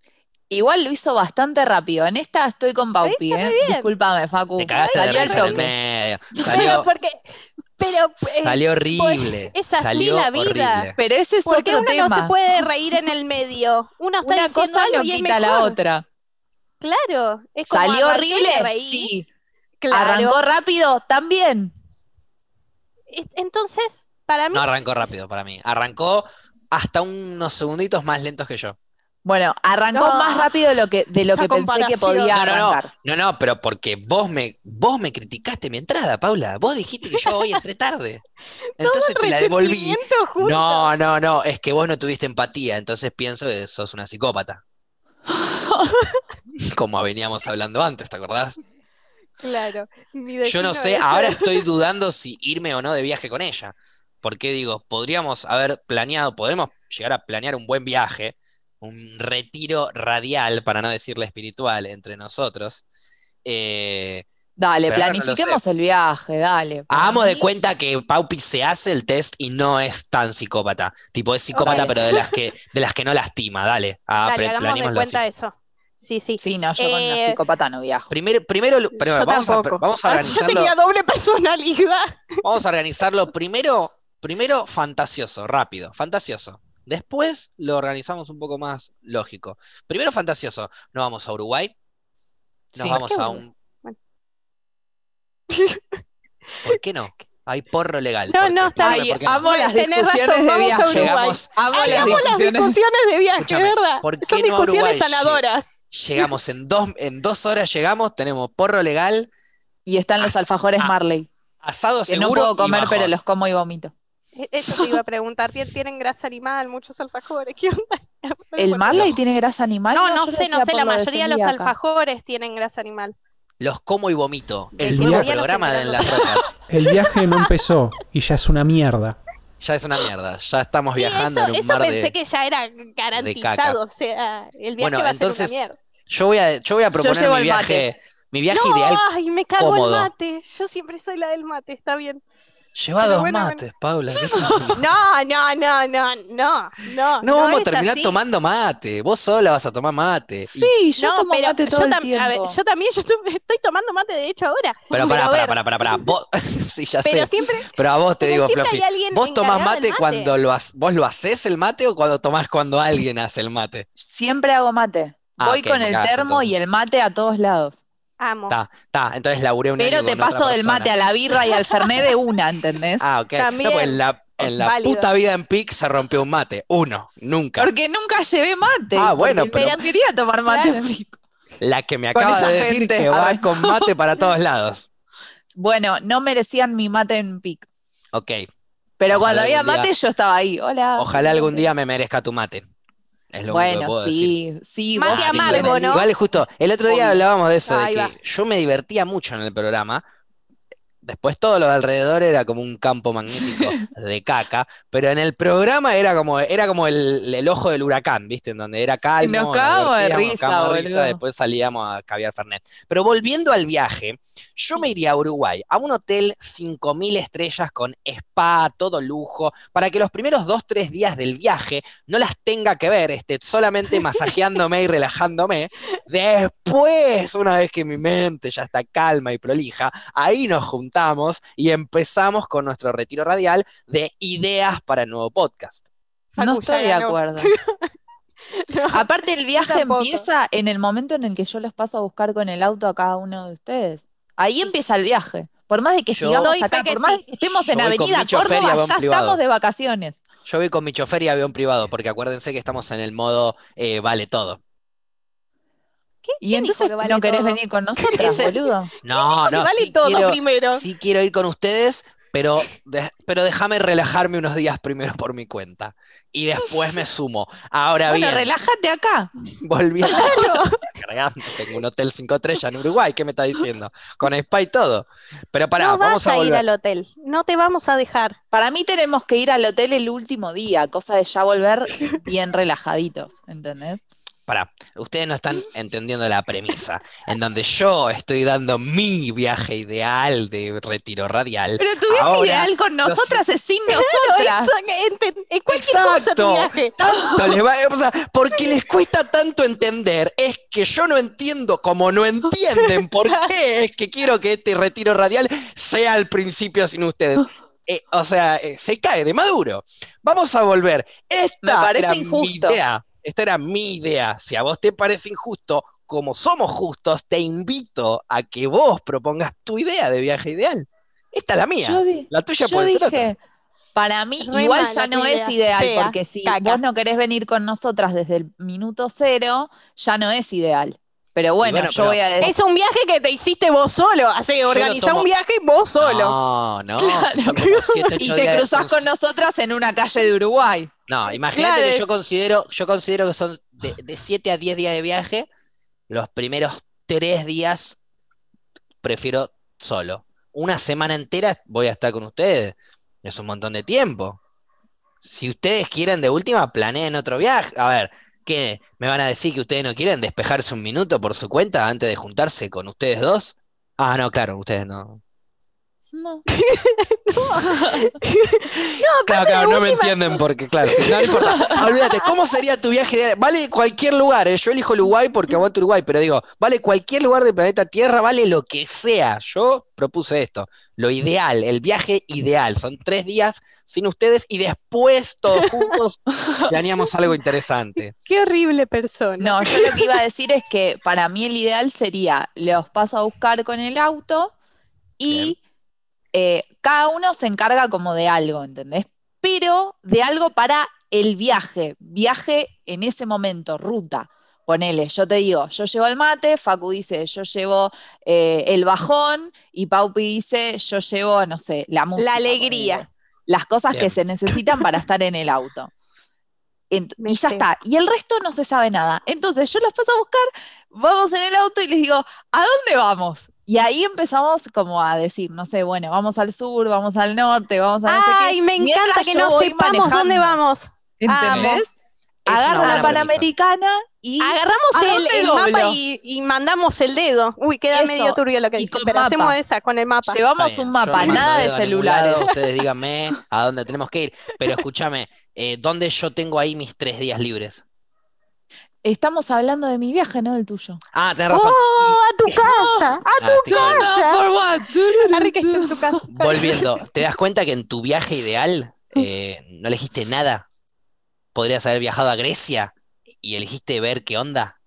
Igual lo hizo bastante rápido. En esta estoy con Paupi, ¿eh? Discúlpame, Facu. Te cagaste de Salió al risa en el medio. Salió, porque, pero, eh, salió horrible. es así Salió la vida. horrible. Pero ese es porque otro uno tema. no se puede reír en el medio. Uno está Una cosa no quita la otra. Claro, es como ¿Salió horrible? Sí. Claro. ¿Arrancó rápido? También. Es- Entonces, para mí, No arrancó rápido para mí. Arrancó hasta unos segunditos más lentos que yo. Bueno, arrancó No, más rápido de lo que, de lo esa que pensé que podía No, no, no. arrancar. No, no, pero porque vos me, vos me criticaste mi entrada, Paula. Vos dijiste que yo hoy entré tarde. Entonces te la devolví. junto. No, no, no, es que vos no tuviste empatía, entonces pienso que sos una psicópata. Como veníamos hablando antes, ¿te acordás? Claro. Yo no sé, ahora estoy dudando si irme o no de viaje con ella. Porque digo, podríamos haber planeado, podemos llegar a planear un buen viaje, un retiro radial, para no decirle espiritual, entre nosotros. Eh, Dale, no planifiquemos el viaje, dale. Hagamos de cuenta que Paupi se hace el test y no es tan psicópata. Tipo, es psicópata, Dale. pero de las que, de las que no lastima. Dale, ah, Dale, hagamos de así. cuenta eso. Sí, sí. Sí, no, yo con una Eh, psicópata no viajo. Primero, primero, vamos, a, vamos a Ah, Yo organizarlo. tenía doble personalidad. Vamos a organizarlo primero, primero fantasioso, rápido, fantasioso. Después lo organizamos un poco más lógico. Primero fantasioso, nos vamos a Uruguay, nos Sí. vamos ¿Por qué a Uruguay? un... Bueno. ¿Por qué no? Hay porro legal. No, no, está no. amo las discusiones de viaje. Amo las Ay, llegamos- amo las discusiones. de viaje, ¿verdad? ¿por qué Son no discusiones Uruguay? sanadoras. llegamos en dos, en dos horas llegamos, tenemos porro legal, Y están los alfajores Marley, asado que no seguro puedo y comer, pero los como y vomito. E- Eso te iba a preguntar. ¿Tien- ¿Tienen grasa animal, muchos alfajores? ¿Qué onda? ¿El Marley tiene grasa animal? No, no lo sé, no sé. La mayoría de los alfajores tienen grasa animal. Los como y vomito. El El nuevo viaje- programa de En las Rocas. El viaje no empezó y ya es una mierda. Ya es una mierda. Ya estamos Sí, viajando eso, en un eso mar pensé de. que ya era garantizado. O sea, el viaje Bueno, va a entonces, ser una mierda. Yo voy a, yo voy a proponer mi viaje. Mi viaje No, ideal. ay, me cago cómodo. el mate. Yo siempre soy la del mate, está bien. Lleva pero dos bueno, mates, Paula. No, no, no, no, no, no. No vamos a terminar así. tomando mate. Vos sola vas a tomar mate. Y- Sí, yo no, tomo pero mate todo yo, el tam- a ver, tiempo. yo también yo estoy, tomando mate de hecho ahora. Pero pará, pará, ver, pará, pará, pará. Vos, sí, ya Pero sé. siempre, Pero a vos te digo, Fluffy. ¿Vos tomás mate mate. cuando lo ha- vos lo haces el mate o cuando tomás cuando alguien hace el mate? Siempre hago mate. Ah, Voy con el termo y el mate a todos lados. Amo. Está, está. Entonces laburé un Pero año te con otra paso del mate a la birra y al fernet de una, ¿entendés? Ah, ok. No, También pues en la, en la válido. puta vida en PIC se rompió un mate. Uno, nunca. Porque nunca llevé mate. Ah, bueno, pero- no quería tomar mate Claro. en pico. La que me acaba de decir gente, que va con mate para todos lados. Bueno, no merecían mi mate en pic. Ok. Pero Ojalá cuando había día- mate, yo estaba ahí. Hola. Ojalá algún día me merezca tu mate. Es lo único que Bueno, decir. sí, sí. Vos sí, amargo, bueno, ¿no? Igual justo, el otro día hablábamos de eso, de que va. yo me divertía mucho en el programa. Después todo lo de alrededor era como un campo magnífico de caca, pero en el programa era como, era como el, el ojo del huracán, ¿viste? En donde era calmo, nos nos cagamos de nos risa, de boludo. después salíamos a caviar Fernet. Pero volviendo al viaje, yo me iría a Uruguay, a un hotel 5000 estrellas con spa, todo lujo, para que los primeros dos, tres días del viaje no las tenga que ver, esté solamente masajeándome y relajándome. Después, una vez que mi mente ya está calma y prolija, ahí nos juntamos y empezamos con nuestro retiro radial de ideas para el nuevo podcast. No estoy de acuerdo. No, Aparte, el viaje empieza en el momento en el que yo los paso a buscar con el auto a cada uno de ustedes. Ahí empieza el viaje. Por más de que Yo- sigamos acá, por más de que estemos en Avenida Córdoba, ya privado. estamos de vacaciones. Yo voy con mi chofer y avión privado, porque acuérdense que estamos en el modo eh, vale todo. Y ¿Quién dijo entonces que vale no querés todo? venir con nosotras, Ese- boludo. No, no, vale sí todo quiero, primero. sí quiero ir con ustedes, pero, de- pero déjame relajarme unos días primero por mi cuenta. Y después me sumo. Ahora Bueno, bien, relájate acá. volviendo. Cargando, tengo un hotel 5 estrellas en Uruguay, ¿qué me está diciendo? Con spa y todo. Pero pará, no vamos vas a a ir al hotel. No te vamos a dejar. Para mí tenemos que ir al hotel el último día, cosa de ya volver bien relajaditos, ¿entendés? Pará, ustedes no están entendiendo la premisa, en donde yo estoy dando mi viaje ideal de retiro radial. Pero tu viaje Ahora, ideal con los- nosotras es sin nosotras. cosa tu Exacto. viaje. Tanto les va- o sea, porque les cuesta tanto entender, es que yo no entiendo como no entienden por qué es que quiero que este retiro radial sea al principio sin ustedes. Eh, o sea, eh, se cae de maduro. Vamos a volver. Esta Me parece era injusto. mi idea. Esta era mi idea. Si a vos te parece injusto, como somos justos, te invito a que vos propongas tu idea de viaje ideal. Esta es la mía. Yo, di- La tuya yo puede ser otra. para mí igual ya no idea, es ideal, fea, porque si caca. vos no querés venir con nosotras desde el minuto cero, ya no es ideal. Pero bueno, bueno, yo pero- voy a decir, Es un viaje que te hiciste vos solo. Así, organizá tomo- un viaje vos solo. No, no. siete, y te cruzás con nosotras en una calle de Uruguay. No, imagínate Claro. que yo considero, yo considero que son de, de 7 a 10 días de viaje, los primeros 3 días prefiero solo. Una semana entera voy a estar con ustedes. Es un montón de tiempo. Si ustedes quieren de última, planeen otro viaje. A ver, ¿qué? ¿Me van a decir que ustedes no quieren despejarse un minuto por su cuenta antes de juntarse con ustedes dos? Ah, no, claro, ustedes no. No. Claro, claro, no me entienden porque, claro, no, no importa. Olvídate, ¿cómo sería tu viaje? ideal? Vale cualquier lugar, ¿eh? Yo elijo Uruguay porque aguanto Uruguay, pero digo, vale cualquier lugar del planeta Tierra, vale lo que sea. Yo propuse esto, lo ideal, el viaje ideal. Son tres días sin ustedes y después todos juntos planeamos algo interesante. Qué horrible persona. No, yo lo que iba a decir es que para mí el ideal sería, los paso a buscar con el auto y eh, cada uno se encarga como de algo, ¿entendés? Pero de algo para el viaje, viaje en ese momento, ruta. Ponele, yo te digo, yo llevo el mate, Facu dice, yo llevo eh, el bajón y Paupi dice, yo llevo, no sé, la música. alegría. ponele. Las cosas que se necesitan para estar en el auto. Ent- y ya está. Y el resto no se sabe nada. Entonces yo los paso a buscar, vamos en el auto y les digo, ¿a dónde vamos? Y ahí empezamos como a decir, no sé, bueno, vamos al sur, vamos al norte, vamos a no sé qué. Ay, me Mientras encanta que no sepamos dónde vamos. ¿Entendés? Buena la. Panamericana y, Agarramos ¿A el, mapa y, y mandamos el dedo. Uy, queda Eso, medio turbio lo que dice, pero mapa. hacemos esa con el mapa. llevamos un mapa, nada de celulares. lado, ustedes díganme a dónde tenemos que ir. Pero escúchame, eh, ¿dónde yo tengo ahí mis tres días libres? Estamos hablando de mi viaje, no del tuyo. Ah, tenés razón. ¡Oh, a tu casa! ¡A tu casa. Volviendo, ¿te das cuenta que en tu viaje ideal eh, no elegiste nada? Podrías haber viajado a Grecia y elegiste ver qué onda.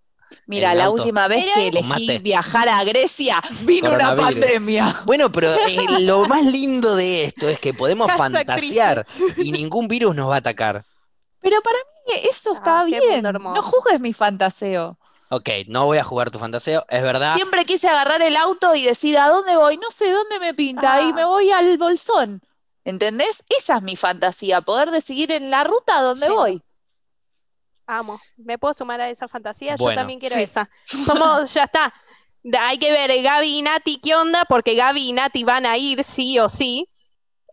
Mira, la auto. última vez que elegí mate. viajar a Grecia, vino una pandemia. Bueno, pero eh, lo más lindo de esto es que podemos fantasear y ningún virus nos va a atacar. Pero para mí eso está Ah, qué bien. No juzgues mi fantaseo. Ok, no voy a jugar tu fantaseo, es verdad. Siempre quise agarrar el auto y decir, ¿a dónde voy? No sé dónde me pinta Ah. y me voy al bolsón. ¿Entendés? Esa es mi fantasía, poder decidir en la ruta a dónde Sí. voy. Amo. ¿Me puedo sumar a esa fantasía? Yo también quiero sí. esa. Somos, ya está. Hay que ver Gaby y Nati qué onda, porque Gaby y Nati van a ir sí o sí.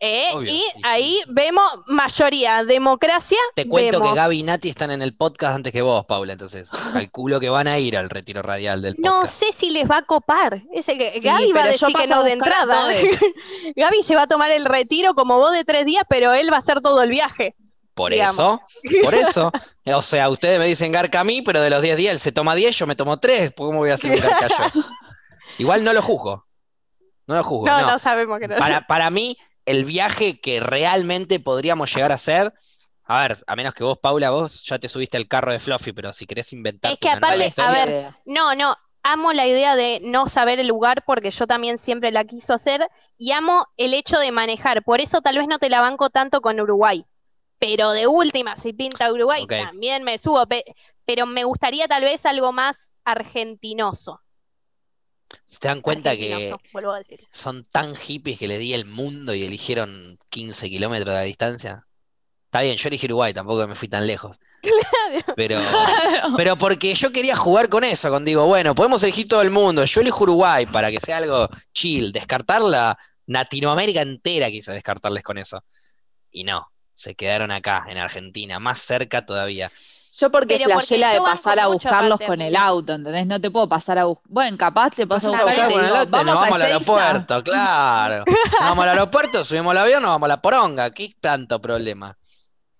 Eh, Obvio, y sí, sí. ahí vemos mayoría, democracia. Te cuento que. Gaby y Nati están en el podcast antes que vos, Paula, entonces calculo que van a ir al retiro radial del No podcast. sé si les va a copar. Ese que, Sí, Gaby va a decir que no de entrada. Gaby se va a tomar el retiro como vos de tres días, pero él va a hacer todo el viaje. Por digamos. eso, por eso. O sea, ustedes me dicen Garca a mí, pero de los 10 días él se toma 10, yo me tomo 3. ¿Cómo voy a hacer un Garca yo? Igual no lo juzgo. No lo juzgo, No, no. no sabemos que no. Para, para mí, el viaje que realmente podríamos llegar a hacer, a ver, a menos que vos, Paula, vos ya te subiste al carro de Fluffy, pero si querés inventar Es que una nueva aparte, a ver, No, no, amo la idea de no saber el lugar porque yo también siempre la quiso hacer y amo el hecho de manejar. Por eso tal vez no te la banco tanto con Uruguay. Pero de última, si pinta Uruguay, también me subo. pe- pero me gustaría tal vez algo más argentinoso. se dan cuenta que a son tan hippies que le di el mundo y eligieron 15 kilómetros de distancia. Está bien, yo elegí Uruguay, tampoco me fui tan lejos. Pero, pero porque yo quería jugar con eso, con digo, bueno, podemos elegir todo el mundo, yo elijo Uruguay para que sea algo chill, descartar la Latinoamérica entera quise descartarles con eso. Y no, se quedaron acá, en Argentina, más cerca todavía. Yo porque Pero porque flashé la de pasar a buscarlos con el auto, ¿entendés? No te puedo pasar a buscar. Bueno, capaz te paso a buscar con el auto y nos vamos, vamos al aeropuerto, claro. Nos vamos al aeropuerto, subimos al avión, nos vamos a la poronga. ¿Qué tanto problema?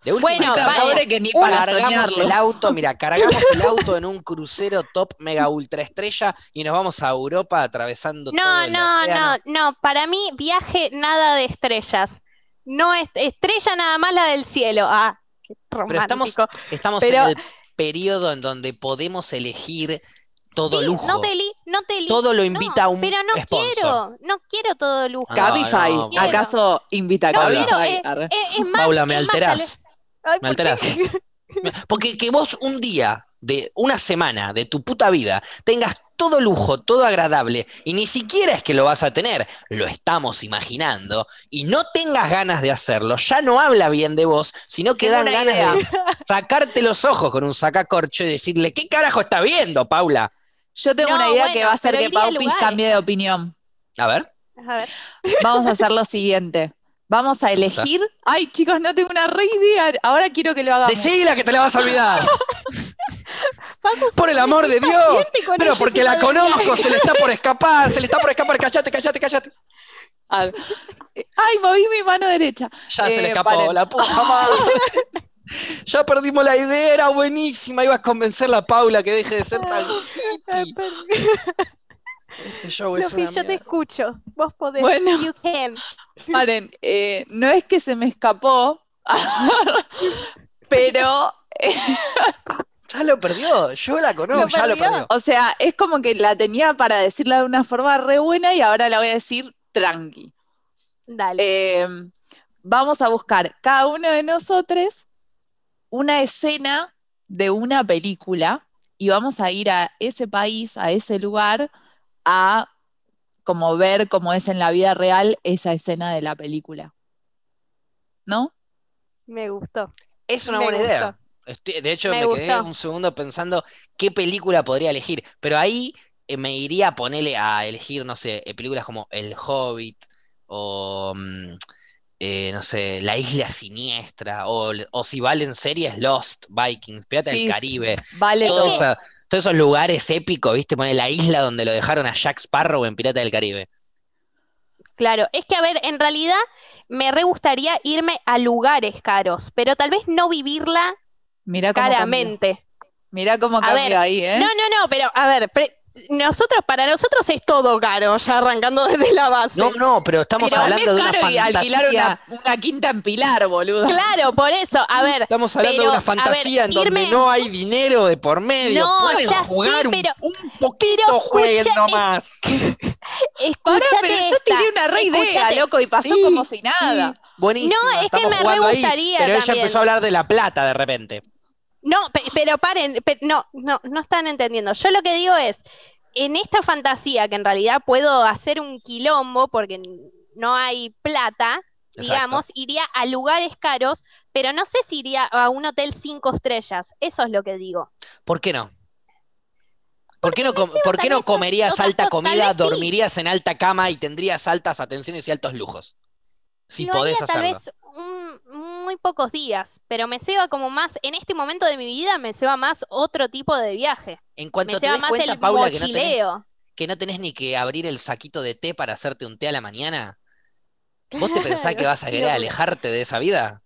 De última, Bueno, vale. que ni para cargamos el auto, mira, cargamos el auto en un crucero top mega ultra estrella y nos vamos a Europa atravesando todo No, el no, océano. no, no. Para mí, viaje nada de estrellas. No es estrella nada más la del cielo. Ah, qué Pero estamos, romántico. estamos Pero- en el periodo en donde podemos elegir todo Sí, lujo. No te li- no te li- Todo lo no, invita a un Pero no sponsor. quiero, no quiero todo lujo. Ah, Cabify, no, bueno. ¿acaso invita a No Paula. quiero, Cabify? eh, eh, es más, Paula, me alterás. Ay, Me alterás. Porque que vos un día de una semana de tu puta vida tengas todo lujo, todo agradable, y ni siquiera es que lo vas a tener, lo estamos imaginando, y no tengas ganas de hacerlo, ya no habla bien de vos, sino que dan ganas idea. de sacarte los ojos con un sacacorcho y decirle, ¿qué carajo está viendo, Paula? Yo tengo No, una idea que va a hacer que Paupis cambie de opinión. A ver. A ver. Vamos a hacer lo siguiente. Vamos a elegir. Ay, chicos, no tengo una re idea. Ahora quiero que lo hagamos. Decila que te la vas a olvidar. Paco, Por el amor de Dios. Pero porque la conozco, se le está por escapar, se le está por escapar, cállate, cállate, cállate. Ay, moví mi mano derecha. Ya se le Eh, escapó, paren. la puta madre. Ya perdimos la idea, era buenísima. Ibas a convencer a Paula que deje de ser tan Este show es una yo te escucho. Vos podés. Bueno. You can. Paren, eh, no es que se me escapó, pero, Ya lo perdió, yo la conozco, ya lo perdió. perdió. o sea, es como que la tenía para decirla de una forma re buena y ahora la voy a decir tranqui. Dale. Eh, vamos a buscar cada uno de nosotros una escena de una película y vamos a ir a ese país, a ese lugar, a como ver cómo es en la vida real esa escena de la película. ¿No? Me gustó. Es una Me buena gustó. idea. Estoy- de hecho, Me me, quedé un segundo pensando qué película podría elegir. Pero ahí eh, me iría a ponerle a elegir, no sé, eh, películas como El Hobbit o, mm, eh, no sé, La Isla Siniestra o, o si valen series Lost, Vikings, Pirata Sí, del sí. Caribe. Vale todo. todos esos lugares épicos, ¿viste? Poner la isla donde lo dejaron a Jack Sparrow en Pirata del Caribe. Claro, es que a ver, en realidad me re gustaría irme a lugares caros, pero tal vez no vivirla Mirá cómo cambió. caramente. Mirá cómo A cambió ver, ahí, ¿eh? No, no, no, pero a ver, pre- nosotros, para nosotros es todo caro, ya arrancando desde la base. No, no, pero estamos Pero hablando de es una y alquilar fantasía. una, una quinta en Pilar, boludo. Claro, por eso, a ver, Estamos hablando pero, de una ver, fantasía en donde no hay dinero de por medio. No, Pueden ya jugar un- pero- un, poquito, pero jueguen escucha, nomás. Pará, escuchate pero yo tiré una re idea, loco, y pasó Sí, como si nada. Sí, buenísimo. No, es que me re jugando ahí, gustaría pero ella empezó a hablar de la plata de repente. No, pe- pero paren, pe- no, no, no están entendiendo. Yo lo que digo es, en esta fantasía que en realidad puedo hacer un quilombo porque no hay plata, digamos, iría a lugares caros, pero no sé si iría a un hotel cinco estrellas. Eso es lo que digo. ¿Por qué no? ¿Por qué no, com- por qué no comerías alta comida, sí. dormirías en alta cama y tendrías altas atenciones y altos lujos? Si Lo podés haría tal hacerlo. vez un- muy pocos días, pero me ceba como más, en este momento de mi vida me ceba más otro tipo de viaje. En Me cuanto te ceba des más cuenta, el Paula, que no tenés, que no tenés ni que abrir el saquito de té para hacerte un té a la mañana, ¿vos te pensás que vas a querer no. alejarte de esa vida?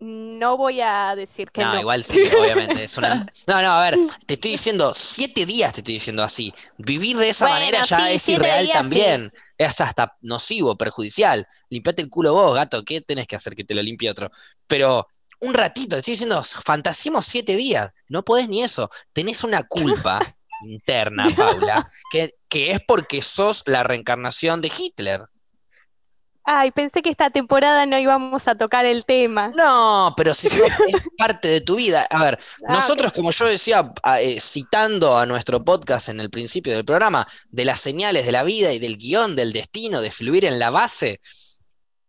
No voy a decir que No, no. igual sí, obviamente. es una- No, no, a ver, te estoy diciendo, siete días te estoy diciendo así. Vivir de esa Bueno, manera ya sí, es irreal días, también. Es hasta nocivo, perjudicial. Limpiate el culo vos, gato, ¿qué tenés que hacer que te lo limpie otro? Pero un ratito, te estoy diciendo, fantaseemos siete días. No podés ni eso. Tenés una culpa interna, Paula, que, que es porque sos la reencarnación de Hitler. Ay, pensé que esta temporada no íbamos a tocar el tema. No, pero si sos, es parte de tu vida. A ver, Ah, nosotros, como yo decía, eh, citando a nuestro podcast en el principio del programa, de las señales de la vida y del guion, del destino, de fluir en la base,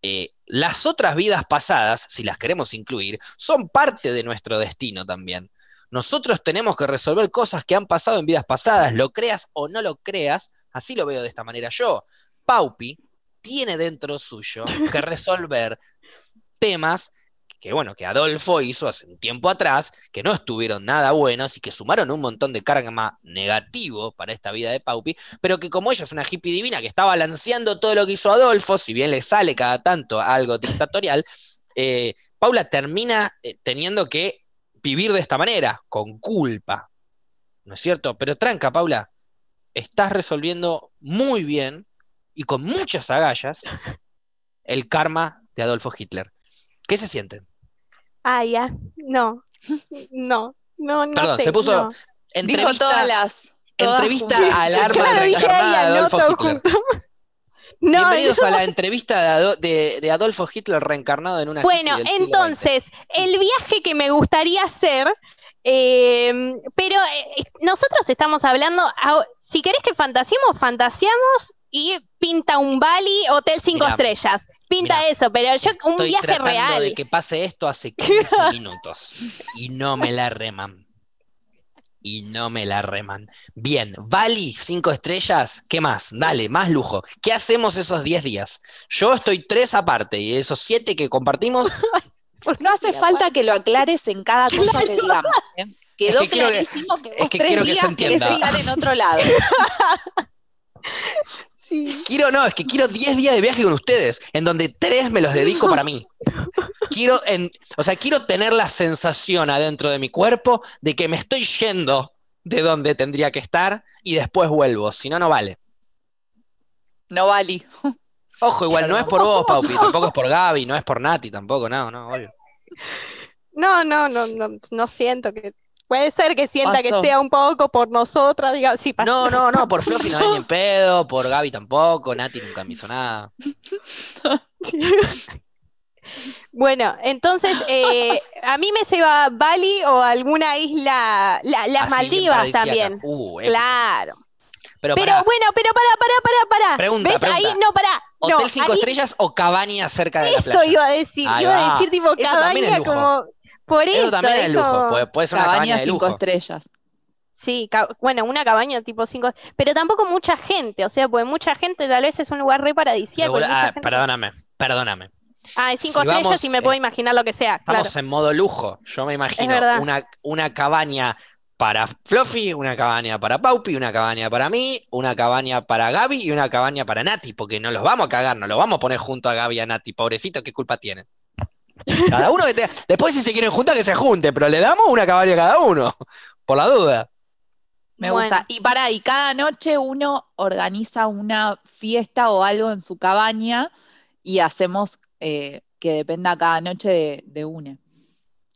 eh, las otras vidas pasadas, si las queremos incluir, son parte de nuestro destino también. Nosotros tenemos que resolver cosas que han pasado en vidas pasadas, lo creas o no lo creas, así lo veo de esta manera yo. Paupi tiene dentro suyo que resolver temas que bueno, que Adolfo hizo hace un tiempo atrás, que no estuvieron nada buenos y que sumaron un montón de karma negativo para esta vida de Paupi, pero que como ella es una hippie divina que está balanceando todo lo que hizo Adolfo, si bien le sale cada tanto algo dictatorial, eh, Paula termina eh, teniendo que vivir de esta manera, con culpa. ¿No es cierto? Pero tranca, Paula, estás resolviendo muy bien y con muchas agallas el karma de Adolfo Hitler. ¿Qué se siente? Ah, ya. No. No. No, no. Perdón, sé, se puso no. Dijo entrevista, todas las. todas entrevista juntas. al arma de ella, no Adolfo Hitler. No, Bienvenidos no. a la entrevista de, Ado- de- de Adolfo Hitler reencarnado en una Bueno, entonces, el viaje que me gustaría hacer, eh, pero eh, nosotros estamos hablando, si querés que fantasiemos, fantasiamos y pinta un Bali, hotel cinco Mirá, estrellas. Pinta mirá, eso, pero yo un Estoy viaje tratando real. de que pase esto hace 15 minutos y no me la reman. Y no me la reman. Bien, Bali, cinco estrellas, ¿qué más? Dale, más lujo. ¿Qué hacemos esos 10 días? Yo estoy tres aparte y esos siete que compartimos, No hace falta que lo aclares en cada cosa que digamos. ¿eh? Quedó que quiero que- clarísimo que, es vos que tres quiero que se días querés estar en otro lado. Sí. quiero, no, es que quiero 10 días de viaje con ustedes, en donde tres me los dedico para mí. Quiero, en, o sea, quiero tener la sensación adentro de mi cuerpo de que me estoy yendo de donde tendría que estar y después vuelvo, si no, no vale. No vale. Ojo, igual no es por vos, Paupi, tampoco es por Gaby, no es por Nati, tampoco, no, no, obvio. No, no, no, no, no siento que. Puede ser que sienta que sea un poco por nosotras, digamos, sí, pasó. No, no, no, por Fluffy no hay ni en pedo, por Gaby tampoco, Nati nunca me hizo nada. Bueno, entonces, eh, a mí me se va Bali o alguna isla, la- las Así, Maldivas también. Uh. Claro. Pero, bueno, pero pará, pará, pará, pará. Pregunta, ¿Ves? pregunta. Ahí, no, pará. No, ¿hotel cinco ahí- estrellas o cabaña cerca de la Eso playa? iba a decir, Ahí iba a decir tipo Eso cabaña como. Por eso, Eso también es lujo, puede, puede ser una Cabaña de cinco lujo. estrellas. Sí, bueno, una cabaña tipo cinco, pero tampoco mucha gente, o sea, pues mucha gente tal vez es un lugar re paradisíaco. mucha ah, gente- perdóname, perdóname. Ah, es cinco si estrellas vamos, y me puedo imaginar lo que sea, claro. Estamos en modo lujo. Yo me imagino una, una cabaña para Fluffy, una cabaña para Paupi, una cabaña para mí, una cabaña para Gaby y una cabaña para Nati, porque no los vamos a cagar, no los vamos a poner junto a Gaby y a Nati, pobrecito, ¿qué culpa tienen? Cada uno que te- Después si se quieren juntar, que se junten, pero le damos una cabaña a cada uno, por la duda. Me Bueno. gusta. Y para, y cada noche uno organiza una fiesta o algo en su cabaña y hacemos eh, que dependa cada noche de, de una.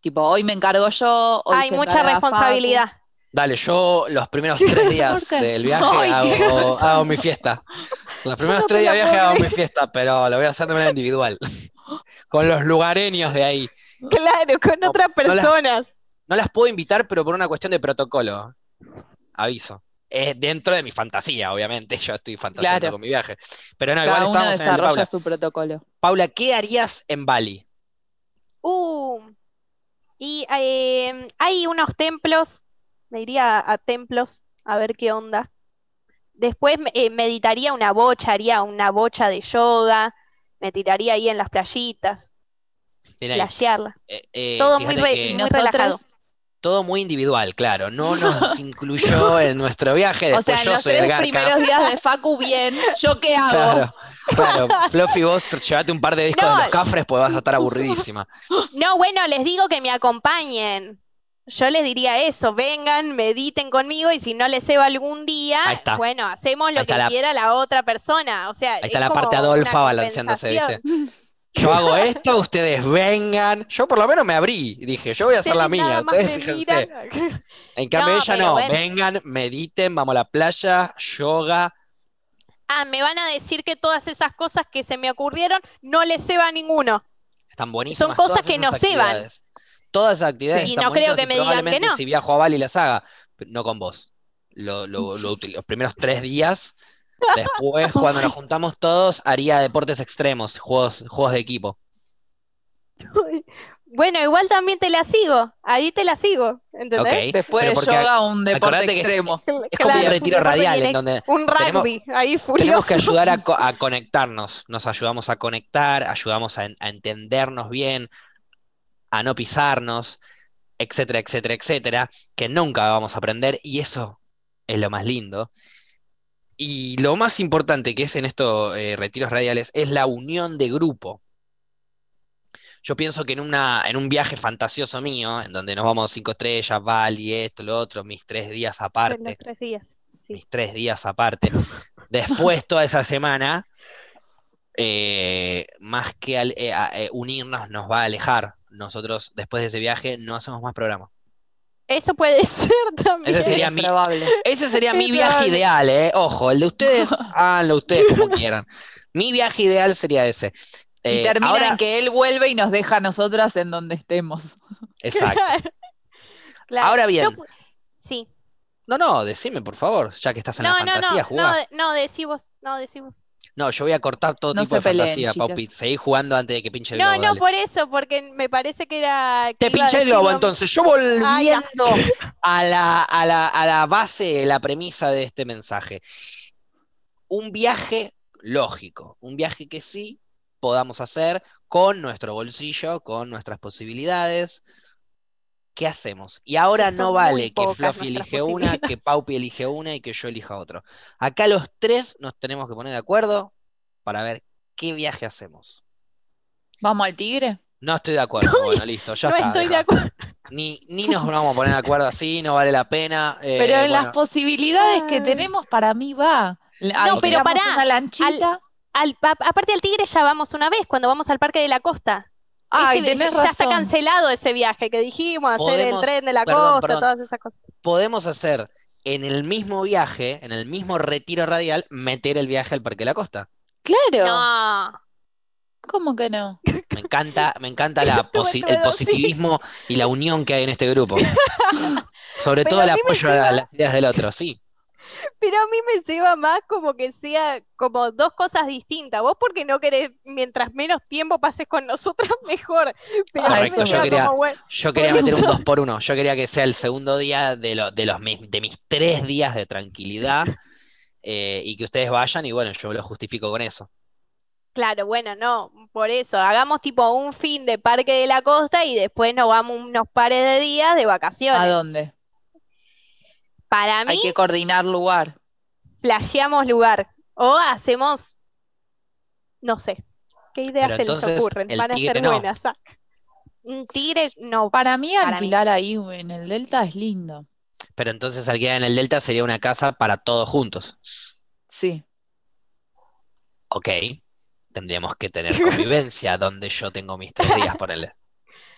Tipo, hoy me encargo yo, hoy Hay se mucha Facu. responsabilidad. Dale, yo los primeros tres días del viaje Ay, hago, mi fiesta. Los primeros No tres días de la viaje hago mi fiesta, pero lo voy a hacer de manera individual. Con los lugareños de ahí. Claro, con No, otras no las- personas. No las puedo invitar, pero por una cuestión de protocolo. Aviso. Es dentro de mi fantasía, obviamente. Yo estoy fantaseando Claro. con mi viaje. Pero no, igual uno estamos en el desarrolla Paula. su protocolo. Paula, ¿qué harías en Bali? Uh, y eh, hay unos templos, me iría a, a templos a ver qué onda. Después eh, meditaría una bocha, haría una bocha de yoga, me tiraría ahí en las playitas, Mirá, flashearla. eh, eh, todo muy re- muy relajado. nosotros, todo muy individual, claro. No nos incluyó en nuestro viaje. o Después sea, en yo los soy el tres primeros días de Facu, bien. ¿Yo qué hago? Claro, claro. Fluffy, vos llevate un par de discos No. de los cafres, pues vas a estar aburridísima. No, bueno, les digo que me acompañen. Yo les diría eso, vengan, mediten conmigo y si no les ceba algún día, bueno, hacemos lo que la- quiera la otra persona. O sea, Ahí está es la parte Adolfa balanceándose, ¿viste? Yo hago esto, ustedes vengan. Yo por lo menos me abrí y dije, yo voy a hacer la mía, ustedes me fíjense. miran. En cambio No, ella no, bueno. vengan, mediten, vamos a la playa, yoga. Ah, me van a decir que todas esas cosas que se me ocurrieron no les ceba a ninguno. Están buenísimas cosas todas que esas nos ceban. Todas esas actividades Sí, y no creo que me digan que probablemente no. si viajo a Bali las haga, no con vos. Lo, lo- lo util- los primeros tres días, después cuando nos juntamos todos, haría deportes extremos, juegos, juegos de equipo. Bueno, igual también te la sigo. Ahí te la sigo. ¿Entendés? Después pero de yoga, un deporte extremo. es como un retiro radial bien en donde Un tenemos- rugby, ahí Tenemos furioso. que ayudar a, co- a conectarnos, nos ayudamos a conectar, ayudamos a entendernos bien. A no pisarnos, etcétera, etcétera, etcétera, que nunca vamos a aprender y eso es lo más lindo. Y lo más importante que es en estos eh, retiros radiales es la unión de grupo. Yo pienso que en, una, en un viaje fantasioso mío, en donde nos vamos cinco estrellas, Bali, esto, lo otro, mis tres días aparte, los tres días. Sí. mis tres días aparte, después toda esa semana, eh, más que al- eh, unirnos nos va a alejar. Nosotros después de ese viaje no hacemos más programa. Eso puede ser también. Ese sería Es mi, probable. ese sería mi viaje ideal, ¿eh? Ojo, el de ustedes, háganlo ustedes como quieran. Mi viaje ideal sería ese. Y Eh, termina ahora, en que él vuelve y nos deja a nosotras en donde estemos. exacto. Claro. Ahora bien. Yo sí. No, no, decime, por favor, ya que estás en No, la no, fantasía, no, jugá. no, de- no, decí vos, no, decí vos. No, yo voy a cortar todo No tipo de peleen, fantasía, chicas. Paupi. Seguí jugando antes de que pinche el No, globo, no, dale. por eso, porque me parece que era. que Te pinché el globo, lo- entonces. Yo volviendo a la, a la, a la base, la premisa de este mensaje. Un viaje lógico, un viaje que sí podamos hacer con nuestro bolsillo, con nuestras posibilidades. ¿Qué hacemos? Y ahora no vale que Fluffy elige una, que Paupi elige una y que yo elija otro. Acá los tres nos tenemos que poner de acuerdo para ver qué viaje hacemos. ¿Vamos al tigre? No estoy de acuerdo. Bueno, listo, ya no está. estoy de acuerdo. Ni, ni nos vamos a poner de acuerdo así, no vale la pena. eh, Pero en las posibilidades que tenemos, para mí va. No, pero pará, una lanchita. Al- a- aparte del Tigre ya vamos una vez, cuando vamos al Parque de la Costa. Ay, Ese- tenés ya está razón. cancelado ese viaje que dijimos, hacer el tren de la perdón, costa, perdón. todas esas cosas. podemos hacer en el mismo viaje, en el mismo retiro radial, meter el viaje al Parque de la Costa. Claro. No, ¿Cómo que no? Me encanta, me encanta la posi- el positivismo y la unión que hay en este grupo. Sobre Pero todo el apoyo a las ideas del otro, sí. Pero a mí me lleva más como que sea como dos cosas distintas. Vos porque no querés, mientras menos tiempo pases con nosotras, mejor. Pero a mí Correcto, yo quería- como, bueno, Yo quería meter un 2 por 1 Yo quería que sea el segundo día de, lo- de, los, mis- de mis tres días de tranquilidad eh, y que ustedes vayan y bueno, yo lo justifico con eso. Claro, bueno, no, por eso, hagamos tipo un fin de Parque de la Costa y después nos vamos unos pares de días de ¿A vacaciones. dónde? Para Hay que coordinar lugar. flasheamos lugar o hacemos, no sé, ¿qué ideas Pero se les ocurren? Van a ser no. buenas. ah. Un tigre, no, Para mí, Para mí. alquilar ahí en el Delta es lindo. Pero entonces alquilar en el Delta sería una casa para todos juntos. Sí. Ok, tendríamos que tener convivencia donde yo tengo mis tres días, ponele.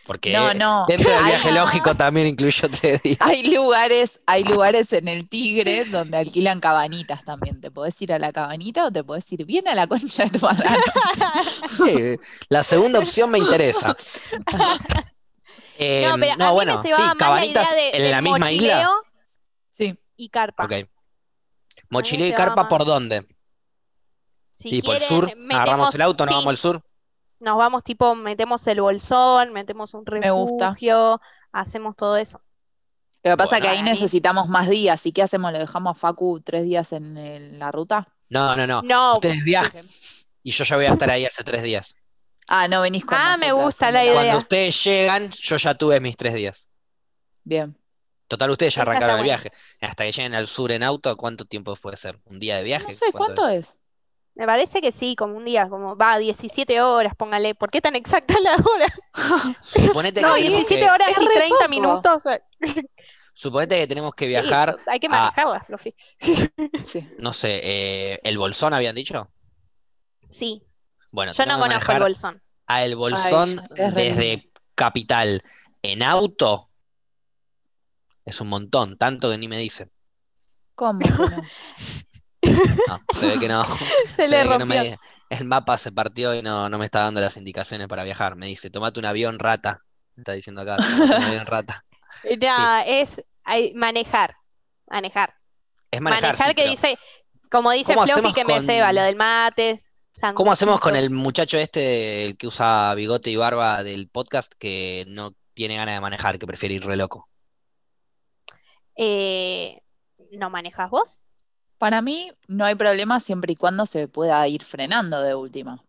Porque No, no. dentro del viaje lógico también incluyo tres días. Hay lugares, hay lugares en el Tigre donde alquilan cabanitas también. ¿Te podés ir a la cabanita o te podés ir bien a la concha de tu madre? Sí, la segunda opción me interesa. Eh, no, pero a no, mí bueno, me sí, la cabanitas idea de, en la misma isla. mochileo Sí. y carpa. Ok. Mochileo y carpa. ¿por dónde? Si ¿Y por el sur? ¿Agarramos metemos- el auto, nos vamos al sur? Nos vamos tipo, metemos el bolsón, metemos un Me gusta. refugio, hacemos todo eso. Lo que pasa es Bueno. que ahí necesitamos más días. ¿Y qué hacemos? ¿Lo dejamos a Facu tres días en la ruta? No, no, no. No, Ustedes viajen y yo ya voy a estar ahí hace tres días. Ah, no venís con Ah, me gusta la idea. Cuando ustedes llegan, yo ya tuve mis tres días. Bien. Total, ustedes ya arrancaron el viaje. Hasta que lleguen al sur en auto, ¿cuánto tiempo puede ser? ¿Un día de viaje? No sé, ¿cuánto es? Me parece que sí, como un día, como va 17 horas, póngale. ¿Por qué tan exacta la hora? Suponete que No, tenemos 17 que, horas es y re 30 poco. minutos. suponete que tenemos que Sí, viajar, hay que a- manejarla, Fluffy. Sí. no sé, eh, el Bolsón habían dicho. Sí, Bueno, yo no conozco el bolsón. a El Bolsón re desde Capital en auto. Es un montón, tanto que ni me dicen. ¿Cómo no? No, se ve que no. Se Se le ve que no me, el mapa se partió y no, no me está dando las indicaciones para viajar. Me dice, tomate un avión rata. Me está diciendo acá, tomate un avión rata. No, es hay- manejar, manejar. Es manejar, Manejar sí, que pero dice, como dice ¿cómo Fluffy hacemos que me ceba, lo del mate, ¿Cómo hacemos con el muchacho este, el que usa bigote y barba del podcast, que no tiene ganas de manejar, que prefiere ir re loco? Eh, ¿no manejas vos? Para mí no hay problema siempre y cuando se pueda ir frenando de última.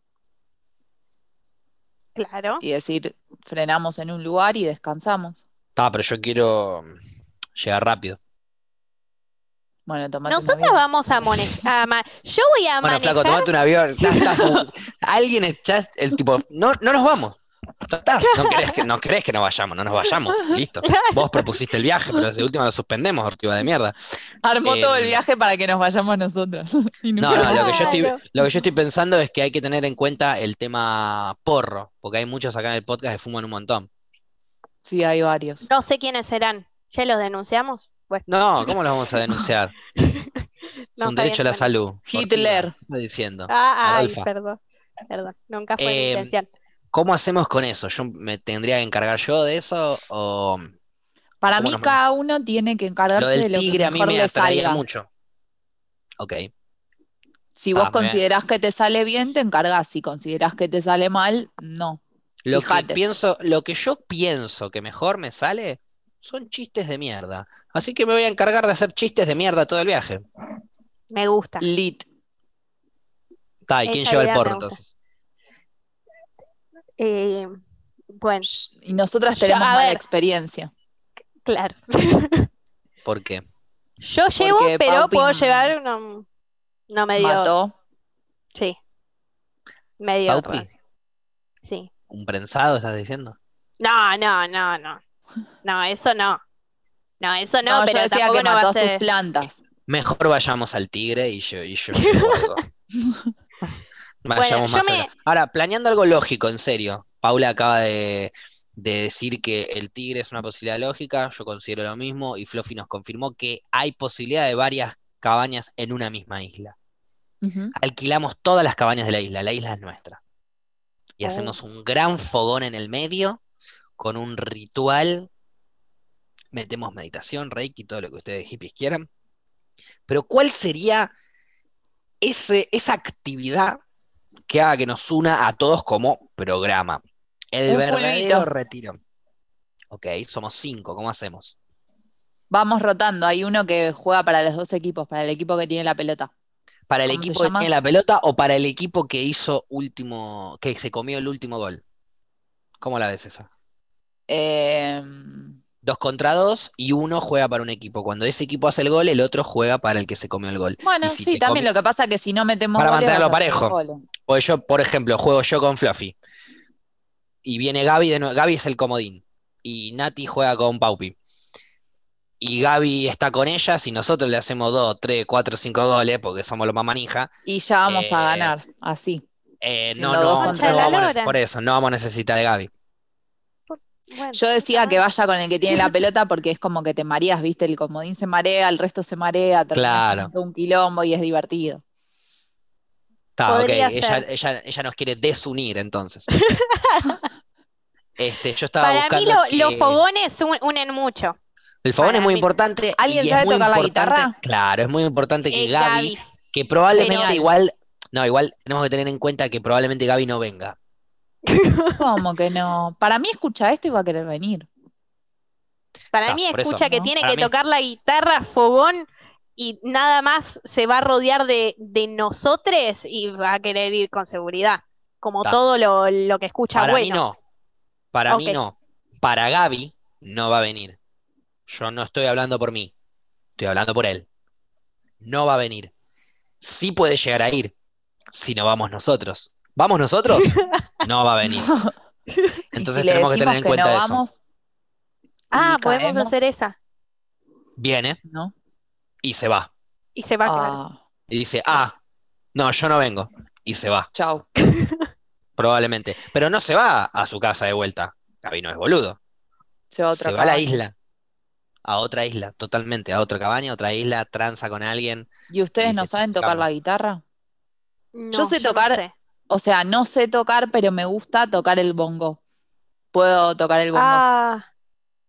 Claro. y decir, frenamos en un lugar y descansamos. Está, pero yo quiero llegar rápido. Bueno, tomate un Nosotros avión. vamos a manejar. Yo voy a Bueno, flaco, manejar. tomate un avión. Alguien está, el tipo, no, no nos vamos. Está. No querés que, no querés que nos vayamos, no nos vayamos. Listo. Vos propusiste el viaje, pero de última lo suspendemos, ortiva de mierda. Armó todo el Eh, viaje para que nos vayamos nosotros. No, no, lo que yo estoy, Claro. lo que yo estoy pensando es que hay que tener en cuenta el tema porro, porque hay muchos acá en el podcast que fuman un montón. Sí, hay varios. No sé quiénes serán. ¿Ya los denunciamos? Bueno, No, ¿cómo los vamos a denunciar? Es no un está derecho a la salud. Hitler. Ortiva, ¿qué estás diciendo? Ah, ay, perdón. Perdón. Nunca fue mi Eh, intención. ¿Cómo hacemos con eso? ¿Yo me tendría que encargar yo de eso? O Para ¿Cómo mí nos- cada uno tiene que encargarse lo de del lo que tigre a mí mejor me atraía salga. mucho. Ok. Si Ah, vos me- considerás que te sale bien, te encargás. Si considerás que te sale mal, no. Lo que pienso, lo que yo pienso que mejor me sale son chistes de mierda. Así que me voy a encargar de hacer chistes de mierda todo el viaje. Me gusta. Lit. Está, ¿y quién Esa lleva el porro entonces? Eh, bueno, Y nosotras Yo- tenemos a mala ver. experiencia. claro. ¿Por qué? Yo llevo, Porque pero puedo llevar no, no me dio. Mató. Sí. Me dio Paupi. rancio. Sí. ¿Un prensado estás diciendo? No, no, no, no. No, eso no. No, eso no, No, yo pero decía tampoco que mató a a sus ser. plantas. Mejor vayamos al tigre y yo, y yo algo. Vayamos más me- allá. Ahora, planeando algo lógico, en serio. Paula acaba de, de decir que el tigre es una posibilidad lógica, yo considero lo mismo, y Fluffy nos confirmó que hay posibilidad de varias cabañas en una misma isla. Alquilamos todas las cabañas de la isla, la isla es nuestra. Y Oh. hacemos un gran fogón en el medio, con un ritual. Metemos meditación, reiki, todo lo que ustedes hippies quieran. Pero ¿cuál sería ese, esa actividad que haga que nos una a todos como programa? El Un verdadero fulbito. retiro. Ok, somos cinco, ¿cómo hacemos? Vamos rotando. Hay uno que juega para los dos equipos, para el equipo que tiene la pelota. ¿Para el ¿Cómo se equipo que tiene la pelota o para el equipo que hizo último, que se comió el último gol? ¿Cómo la ves esa? Eh, Dos contra dos y uno juega para un equipo. Cuando ese equipo hace el gol, el otro juega para el que se comió el gol. bueno, si sí, también lo que pasa es que si no metemos Para goles, mantenerlo parejo. O yo, por ejemplo, juego yo con Fluffy. Y viene Gaby de nuevo. Gaby es el comodín. Y Nati juega con Paupi. Y Gaby está con ellas y nosotros le hacemos dos, tres, cuatro, cinco goles porque somos los más manija. Y ya vamos a Eh, ganar, así. Eh, no, no, contra no vamos por eso, no vamos a necesitar de Gaby. Bueno, Yo decía que vaya con el que tiene la pelota porque es como que te mareas, ¿viste? El comodín se marea, el resto se marea, Claro. un quilombo y es divertido. Está, ok, ella, ella, ella nos quiere desunir entonces. Este, yo estaba Para mí buscando lo- que- los fogones un- unen mucho. El fogón para es muy mí- importante ¿Alguien y es sabe muy tocar la importante- guitarra? Claro, es muy importante que Eh, Gaby, Gaby. que probablemente Genial. igual, no, igual tenemos que tener en cuenta que probablemente Gaby no venga. ¿Cómo que no? Para mí escucha esto y va a querer venir. Para Ah, mí eso, escucha que ¿no? tiene Para que mí- tocar la guitarra, fogón, y nada más se va a rodear de, de nosotros y va a querer ir con seguridad. Como Ta. todo lo, lo que escucha Para mí bueno. no. Para mí no. Para Gaby no va a venir. Yo no estoy hablando por mí. Estoy hablando por él. No va a venir. Sí puede llegar a ir. Si no vamos nosotros. ¿Vamos nosotros? No va a venir. Entonces si tenemos que tener en que cuenta no eso. vamos, Ah, podemos caemos, hacer esa. Viene ¿no? y se va. Y se va. Ah, Y dice, ah, no, yo no vengo. Y se va, chau. probablemente. Pero no se va a su casa de vuelta. Gaby no es boludo. Se va a otra Se va a la isla. A otra isla, totalmente. A otra cabaña, a otra isla, tranza con alguien. ¿Y ustedes Y no saben tocar la guitarra? No, sé tocar- sé. O sea, no sé tocar, pero me gusta tocar el bongo. Puedo tocar el bongo. Ah,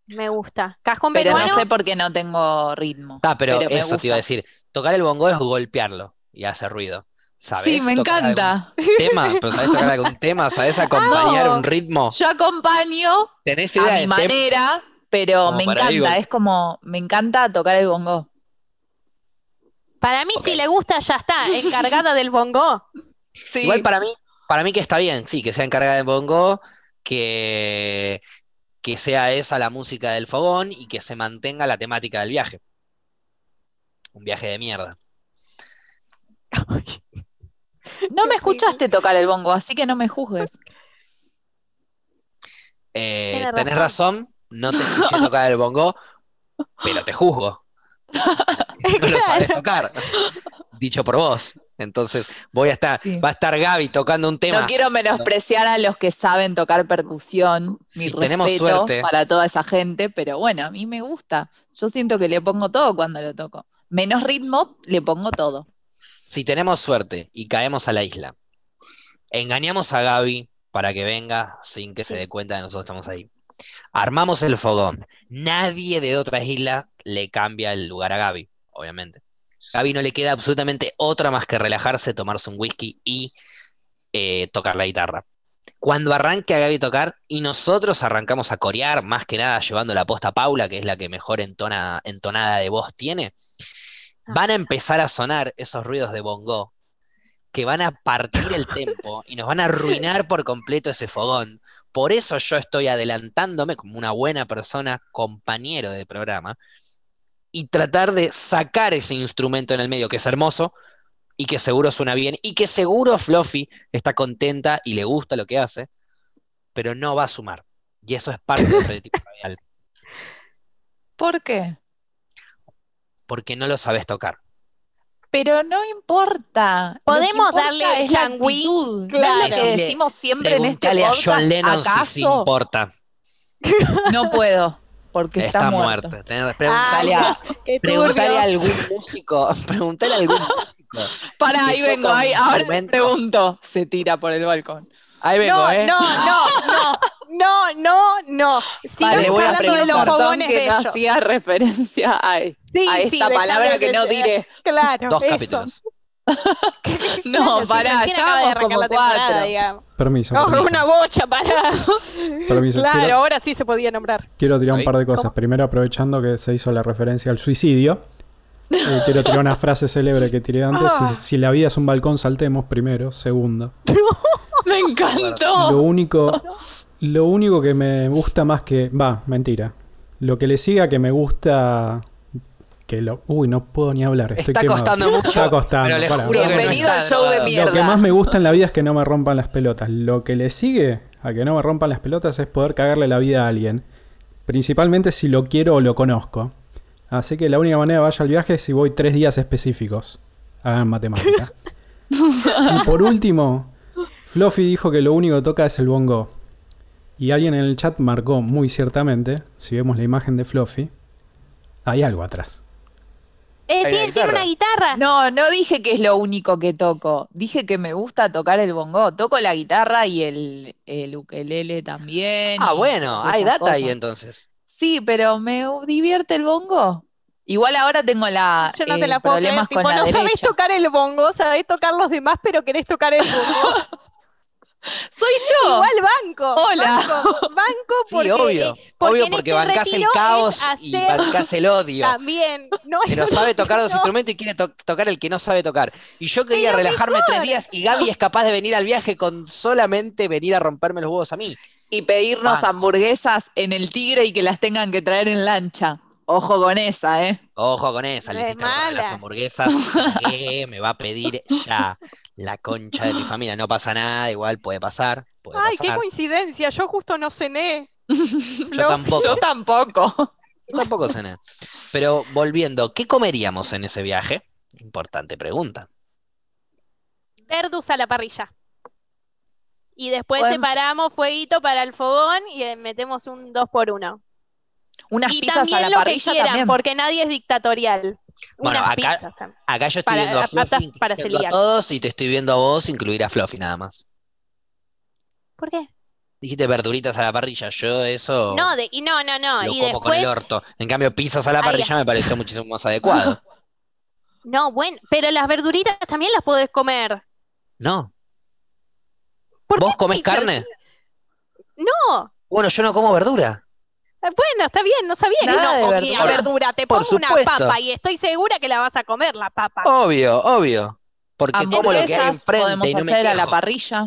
me gusta. Cajón pero peruano. no sé por qué no tengo ritmo. Ah, pero, eso te iba a decir. Tocar el bongo es golpearlo y hace ruido. ¿Sabes? Sí, me encanta. tema? ¿Pero sabes tocar algún tema? ¿Sabes acompañar No. un ritmo? Yo acompaño ¿Tenés idea a de mi manera, pero Como me encanta. Es como, me encanta tocar el bongo. Para mí, si le gusta, ya está. Encargada del bongo. Sí. Igual para mí, para mí que está bien, sí, que sea encargada de bongo. que, que sea esa la música del fogón y que se mantenga la temática del viaje. Un viaje de mierda. No me escuchaste tocar el bongo, así que no me juzgues. Eh, tenés razón. razón, no te escuché tocar el bongo, pero te juzgo. No lo sabes tocar, dicho por vos. Entonces voy a estar, Sí. va a estar Gaby tocando un tema. No quiero menospreciar a los que saben tocar percusión. Mi Si tenemos suerte. para toda esa gente, pero bueno, a mí me gusta. Yo siento que le pongo todo cuando lo toco. Menos ritmo, le pongo todo. Si tenemos suerte y caemos a la isla, engañamos a Gaby para que venga sin que se dé cuenta de nosotros estamos ahí. Armamos el fogón. Nadie de otra isla le cambia el lugar a Gaby, obviamente. Gaby no le queda absolutamente otra más que relajarse, tomarse un whisky y eh, tocar la guitarra. Cuando arranque a Gaby tocar y nosotros arrancamos a corear, más que nada llevando la posta a Paula, que es la que mejor entona, entonada de voz tiene, van a empezar a sonar esos ruidos de bongo que van a partir el tempo y nos van a arruinar por completo ese fogón. Por eso yo estoy adelantándome como una buena persona, compañero de programa, y tratar de sacar ese instrumento en el medio, que es hermoso y que seguro suena bien y que seguro Fluffy está contenta y le gusta lo que hace, pero no va a sumar. Y eso es parte del prototipo radial, ¿Por qué? porque no lo sabes tocar. Pero no importa. Podemos importa darle es la actitud. ¿No es claro. lo que decimos siempre en este Preguntale a podcast? John Lennon si importa. No puedo, porque está, Está muerto. muerto. Tenés- Preguntale a, Qué Preguntale a algún músico, preguntale a algún músico. Para, ahí vengo, ahí, ahora pregunto. Se tira por el balcón. Ahí vengo, No, ¿eh? no, no, no, no, no, no. Vale, Sigamos voy a de los fogones que no hacía referencia a, Sí, a sí, esta dejame palabra que no diré. Claro, Dos eso. capítulos. No, pará, ya vamos arrancar como la temporada, cuatro. digamos. Permiso. No, permiso. una bocha, pará. Permiso, Claro, quiero- ahora sí se podía nombrar. Quiero tirar un par de cosas. ¿Cómo? Primero, aprovechando que se hizo la referencia al suicidio, eh, quiero tirar una frase célebre que tiré antes. Ah. Si, si la vida es un balcón, saltemos primero. Segundo. Me Lo encantó. único, lo único que me gusta más que. Va, mentira. Lo que le siga que me gusta. Que lo. Uy, no puedo ni hablar. Estoy Está quemado. costando mucho. Está costando. pero les juro Bienvenido al show de mierda. Lo que más me gusta en la vida es que no me rompan las pelotas. Lo que le sigue a que no me rompan las pelotas es poder cagarle la vida a alguien. Principalmente si lo quiero o lo conozco. Así que la única manera de vaya al viaje es si voy tres días específicos. Hagan matemática. y por último, Fluffy dijo que lo único que toca es el bongo. Y alguien en el chat marcó muy ciertamente, si vemos la imagen de Fluffy, hay algo atrás. Eh, tiene, una guitarra. No, no dije que es lo único que toco. Dije que me gusta tocar el bongo. Toco la guitarra y el, el ukelele también. Ah, bueno, hay data ahí entonces. Sí, pero me divierte el bongo. Igual ahora tengo la, Yo no eh, te la puedo creer. problemas Tipo, la no sabés tocar el bongo, sabés tocar los demás, pero querés tocar el bongo. Soy yo. Igual banco. Hola. Banco, banco porque, Sí, obvio. porque obvio porque este bancás el caos y bancás el odio. También. No, Pero no, sabe tocar los no. instrumentos y quiere to- tocar el que no sabe tocar. Y yo quería Pero relajarme tres días y Gaby es capaz de venir al viaje con solamente venir a romperme los huevos a mí. Y pedirnos Banco. hamburguesas en el Tigre y que las tengan que traer en lancha. Ojo con esa, ¿eh? Ojo con esa, le hiciste las hamburguesas. ¿Qué me va a pedir ya la concha de mi familia? No pasa nada, igual puede pasar. Puede Ay, qué coincidencia. Yo justo no cené. Yo tampoco. Yo tampoco. Yo tampoco cené. Pero volviendo, ¿qué comeríamos en ese viaje? Importante pregunta. Verdus a la parrilla. Y después Bueno. separamos fueguito para el fogón y eh, metemos un 2 por 1 Unas Y pizzas a también la lo que parrilla quieran, también. porque nadie es dictatorial. Bueno, Unas acá- yo estoy Para- viendo a Fluffy, para a todos y te estoy viendo a vos incluir a Fluffy nada más. ¿Por qué? Dijiste verduritas a la parrilla, yo eso No, de, y no, no, no. lo Y como con el orto. En cambio, pizzas a la parrilla me pareció muchísimo más adecuado. no, bueno, pero las verduritas también las podés comer. No. ¿Por ¿Vos qué comés carne? No. Bueno, yo no como verdura. Eh, Bueno, está bien, no sabía que Nada de no comía verdura. verdura. Te Por pongo una papa y estoy segura que la vas a comer, la papa. Obvio, obvio. Porque como lo que hay enfrente podemos y no me hacer a la quejo. parrilla.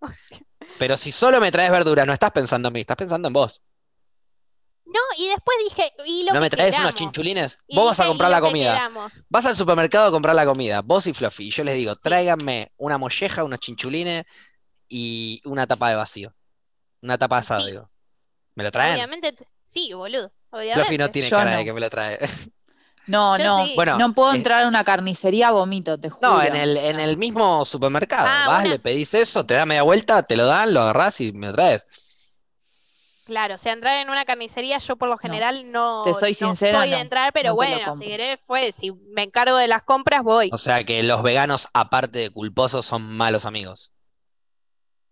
Pero si solo me traes verduras, no estás pensando en mí, estás pensando en vos. No, y después dije, y lo ¿No me que traes unos chinchulines? Y Vos vas a comprar y la que comida. queramos. Vas al supermercado a comprar la comida, vos y Fluffy. Y yo les digo, tráiganme una molleja, unos chinchulines y una tapa de vacío. Una tapa de asado, Sí. digo. ¿Me lo traen? Obviamente, sí, boludo. Fluffy Obviamente. no tiene Yo cara no. de que me lo trae. No, Yo no. sí. Bueno, no puedo eh, entrar a una carnicería, vomito, te juro. No, en el, en el mismo supermercado. Ah, Vas, una- le pedís eso, te da media vuelta, te lo dan, lo agarrás y me lo traes. Claro, o sea, entrar en una carnicería, yo por lo general no, Te soy no sincera, soy de no. entrar, pero bueno, si querés, pues, si me encargo de las compras, voy. O sea que los veganos, aparte de culposos, son malos amigos.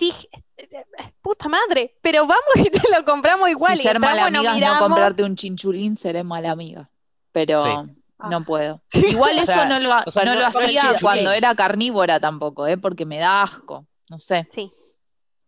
Dije, puta madre, pero vamos y te lo compramos igual. si y ser mala entramos, amiga es no miramos. comprarte un chinchulín, seré mala amiga. Pero Sí. no Ah. puedo. Igual O eso sea, no lo, ha- o sea, no no- lo no hacía cuando era carnívora tampoco, ¿eh? Porque me da asco. No sé. Sí.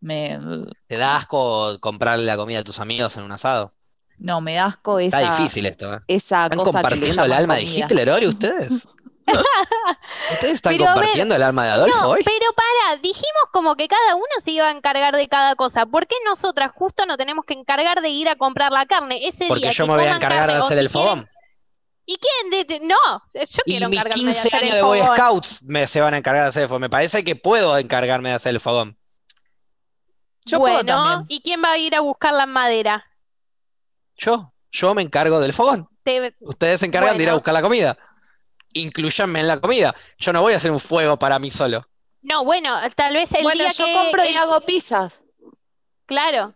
Me, ¿Te da asco comprarle la comida a tus amigos en un asado? no, me da asco Está esa, difícil esto, ¿eh? esa ¿Están cosa que le compartiendo el alma de. Hitler hoy ustedes? ¿Ustedes están Pero a ver, compartiendo el alma de Adolfo No, hoy? pero para, dijimos como que cada uno se iba a encargar de cada cosa. ¿Por qué nosotras justo no tenemos que encargar de ir a comprar la carne ese Porque día yo que me voy a encargar de carne, hacer si el quieren- fogón. ¿Y quién? de- de- no, yo Y quiero mis encargarme de 15 hacer el años de Boy. Scouts me, se van a encargar de hacer el fogón. Me parece que puedo encargarme de hacer el fogón. Yo puedo también. ¿y quién va a ir a buscar la madera? Yo, yo me encargo del fogón. Te- Ustedes se encargan de ir a buscar la comida. Incluyanme en la comida. Yo no voy a hacer un fuego para mí solo. No, bueno, tal vez el bueno, día yo que compro y hago pizzas. claro,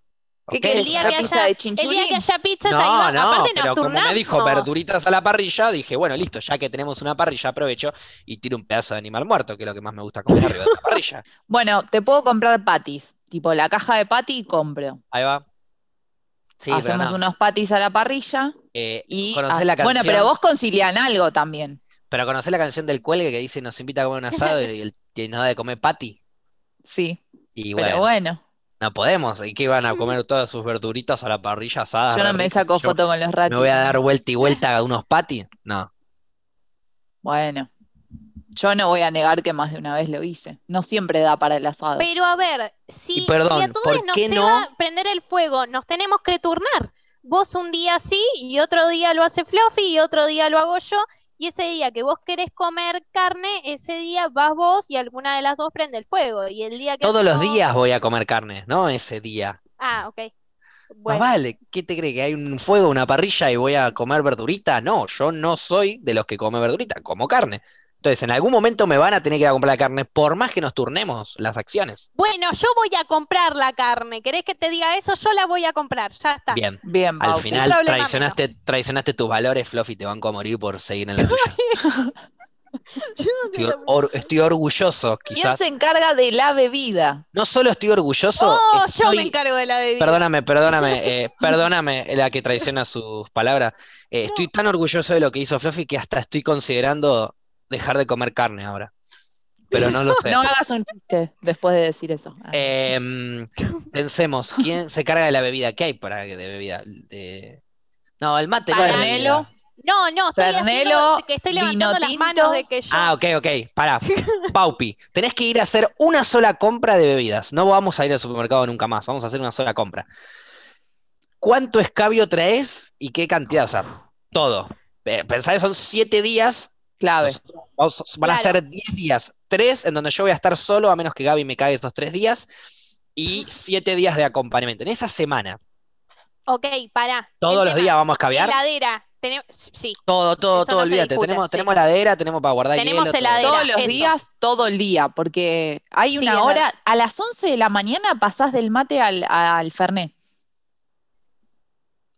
¿Qué el día ¿Una que pizza haya, de el día que haya pizzas ahí No, va- no, aparte pero como me dijo verduritas a la parrilla, dije, bueno, listo, ya que tenemos una parrilla, aprovecho y tiro un pedazo de animal muerto, que es lo que más me gusta comer arriba de la parrilla. Bueno, te puedo comprar patis. Tipo, la caja de patty compro. Ahí va. Sí, Hacemos no. unos patis a la parrilla Eh, y... ¿conocés ah, la Bueno, pero vos concilian algo también. Pero conocés la canción del cuelgue que dice nos invita a comer un asado y el que nos da de comer patty. Sí, Y pero bueno, bueno. no podemos. ¿Y qué iban a comer todas sus verduritas a la parrilla asadas? Yo no me saco Yo foto con los ¿Me ratis. voy a dar vuelta y vuelta a unos patty? No. Bueno, yo no voy a negar que más de una vez lo hice. No siempre da para el asado. Pero a ver, si, Y perdón, si a todos ¿por nos qué se no? va a prender el fuego, nos tenemos que turnar. Vos un día sí y otro día lo hace Fluffy y otro día lo hago yo. Y ese día que vos querés comer carne, ese día vas vos y alguna de las dos prende el fuego. Y el día que Todos los días voy a comer carne, no ese día. Ah, ok. Más Bueno, vale, ¿qué te cree? ¿Que hay un fuego, una parrilla y voy a comer verdurita? No, yo no soy de los que come verdurita, como carne. Entonces, en algún momento me van a tener que ir a comprar la carne, por más que nos turnemos las acciones. bueno, yo voy a comprar la carne. ¿Querés que te diga eso? Yo la voy a comprar. Ya está. Bien, Bien, al Bauti. final traicionaste, traicionaste tus valores, Fluffy, te van a morir por seguir en la tuya. Estoy, or- estoy orgulloso, ¿Quién quizás. se encarga de la bebida? No solo estoy orgulloso, Oh, yo me encargo de la bebida. Perdóname, perdóname, eh, perdóname la que traiciona sus palabras. Eh, estoy tan orgulloso de lo que hizo Fluffy que hasta estoy considerando dejar de comer carne ahora. Pero no lo sé. No hagas un chiste después de decir eso. Ah. Em, pensemos, ¿quién se carga de la bebida? ¿Qué hay para de bebida? De- No, el mate bebida. No, no, estoy Fernelo, haciendo que estoy levantando vino las manos de que yo. Ah, ok, ok, pará. Paupi, tenés que ir a hacer una sola compra de bebidas. No vamos a ir al supermercado nunca más, vamos a hacer una sola compra. ¿Cuánto escabio traes y qué cantidad? O sea, todo. Eh, Pensá que son siete días, Clave. nosotros vamos- van a ser diez días. Tres en donde yo voy a estar solo, a menos que Gaby me cague esos tres días, y siete días de acompañamiento. En esa semana, Ok, pará. todos los tema, días vamos a escabiar. Heladera. Tenemos, sí, Todo, todo, Eso todo, no olvídate. discute, Tenemos, sí. tenemos heladera, tenemos para guardar Tenemos hielo, todo. heladera. Todos los eso. días, todo el día, porque hay una hora, a las 11 de la mañana pasás del mate al, al Fernet,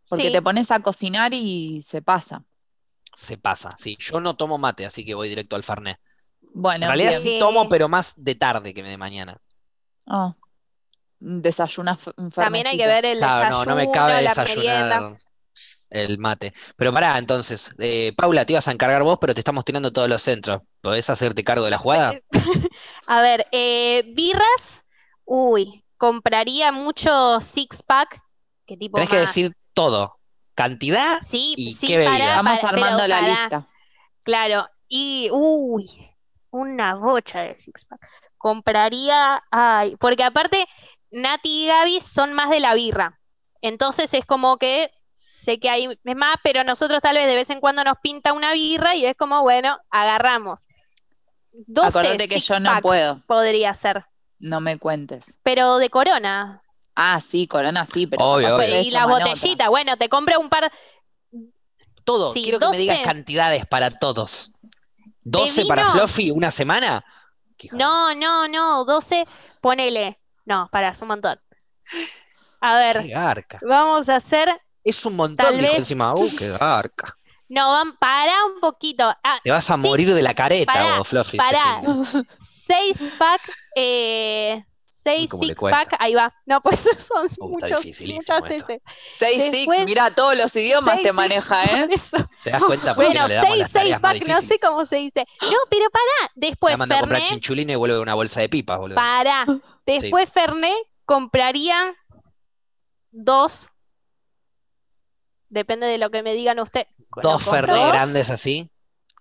porque sí. te pones a cocinar y se pasa. Se pasa, sí. Yo no tomo mate, así que voy directo al Fernet. Bueno, En realidad bien. sí tomo, pero más de tarde que de mañana. Oh, desayuna También hay que ver el Claro, no, no me cabe desayunar el mate. Pero pará, entonces, eh, Paula, te ibas a encargar vos, pero te estamos tirando todos los centros. ¿Podés hacerte cargo de la jugada? A ver, eh, birras. Uy, compraría mucho six pack. Que tipo Tenés que decir todo. Cantidad Sí, ¿y sí, qué bebida? Vamos armando la lista. Claro, y uy, una bocha de six pack. Compraría, ay, porque aparte Nati y Gaby son más de la birra. Entonces es como que sé que hay es más, pero nosotros tal vez de vez en cuando nos pinta una birra y es como, bueno, agarramos. 12 Acordate que yo no puedo, podría ser, no me cuentes. pero de Corona. Ah, sí, Corona sí, pero Obvio, obvio. y las botellitas, bueno, te compro un par, Todo, Sí, quiero que me digas 12. cantidades para todos. ¿12 vino? para Fluffy una semana? No, no, no, 12, ponele. No, para, es un montón. A ver, Qué garca. vamos a hacer. Es un montón, dijo vez- encima. Uh, qué garca. No, van, para un poquito. Ah, Te vas a morir de la careta pará, vos, Fluffy. pará. este seis pack, eh, seis six pack, ahí va. No, pues son está muchos, muchas veces. 6 six, Después- mira, todos los idiomas Seis te six, maneja, ¿eh? por eso. ¿Te das cuenta por qué Bueno, no le damos seis, las seis pack, no sé cómo se dice. No, pero pará. Me Después manda a comprar chinchulina y vuelve una bolsa de pipas, boludo. pará. Después Fernet compraría dos. Depende de lo que me digan ustedes. Dos dos. grandes así.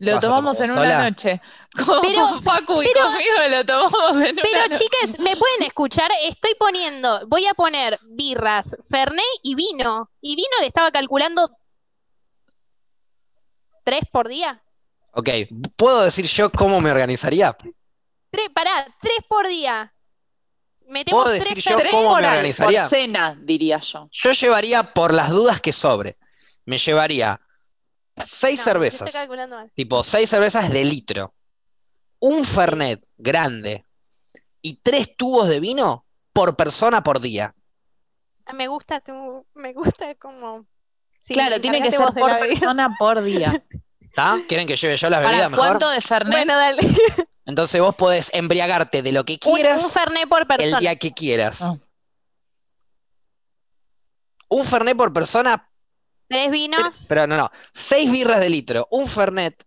Lo ¿Vas a tomamos en una noche. Con, Pero- con Facu y pero- conmigo lo tomamos en una Pero noche. chicas, ¿me pueden escuchar? Estoy poniendo, voy a poner birras, Fernet y vino. Y vino le estaba calculando tres por día. Ok, ¿puedo decir yo cómo me organizaría? Tres, pará, tres por día. Metemos ¿Puedo tres decir yo. Tres cómo por, me organizaría? por cena, diría yo. Yo llevaría, por las dudas que sobre, me llevaría seis No, cervezas. estoy calculando mal. Tipo, seis cervezas de litro, un Fernet grande y tres tubos de vino por persona por día. Ah, Me gusta tu, me gusta como. Sí, claro, tiene que ser por persona por día. ¿Está? ¿Quieren que lleve yo las ¿Para bebidas mejor? cuánto de Fernet? Bueno, dale. Entonces vos podés embriagarte de lo que quieras un Fernet por el persona. día que quieras. Ah. Un Fernet por persona, Tres vinos. pero no, no. Seis birras de litro, un Fernet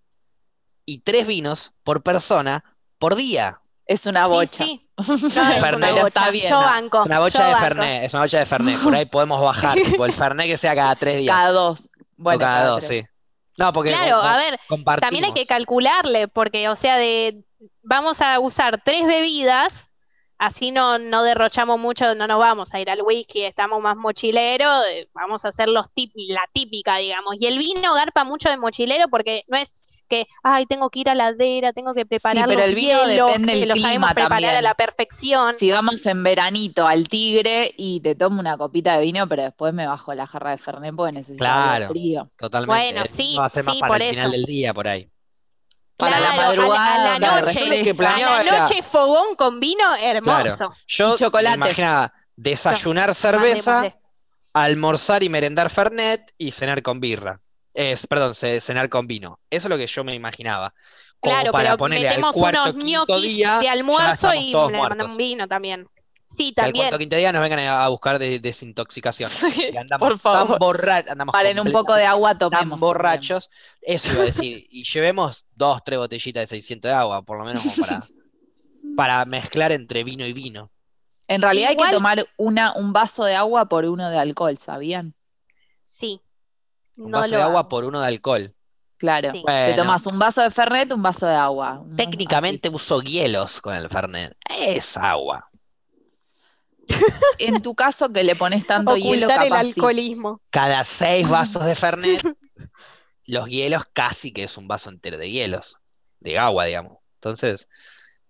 y tres vinos por persona por día. Es una bocha. sí. No, es una Fernet. bocha. Está bien, Yo banco. Es una bocha yo de banco. Fernet, es una bocha de Fernet. Por ahí podemos bajar, tipo el Fernet que sea cada tres días. Cada dos. Bueno, o cada, dos, tres. sí. No, porque Claro, a ver, también hay que calcularle, porque, o sea, de vamos a usar tres bebidas, así no, no derrochamos mucho, no nos vamos a ir al whisky, estamos más mochilero, eh, vamos a hacer los tip, la típica, digamos. Y el vino garpa mucho de mochilero porque no es que, ay, tengo que ir a la ladera, tengo que preparar pero los el vino hielos, depende que del lo sabemos preparar a la perfección. Si vamos en veranito al Tigre y te tomo una copita de vino, pero después me bajo la jarra de Fernet porque necesito Claro. frío. Totalmente. Bueno, sí, a ser más sí, para por el final eso. del día, por ahí. Para la Claro, a la- madrugada, a la me noche, que planeaba a la era- noche fogón con vino, hermoso. Yo Y chocolate. me imaginaba desayunar cerveza, Mandémosle. almorzar y merendar Fernet y cenar con birra. Es, perdón, ce- cenar con vino. Eso es lo que yo me imaginaba. Como Claro, para pero ponerle al cuarto, unos quinto ñoquis día, de almuerzo y le mandamos vino también. Sí, Que al también. cuarto quinto día nos vengan a buscar de- desintoxicación. Sí, Y andamos por favor. tan borrachos, andamos Paren un poco de agua, tomemos. tan borrachos. Eso iba a decir. Y llevemos dos, tres botellitas de 600 de agua, por lo menos como para, para mezclar entre vino y vino. En realidad hay que tomar una, un vaso de agua por uno de alcohol, ¿sabían? Sí. Un No vaso de agua hago. por uno de alcohol. Claro. Sí. Te tomas un vaso de Fernet, un vaso de agua. técnicamente uso hielos con el Fernet. Es agua. En tu caso que le pones tanto hielo, Ocultar el capaz sí. alcoholismo. Cada seis vasos de Fernet, los hielos casi que es un vaso entero de hielos. De agua, digamos. Entonces,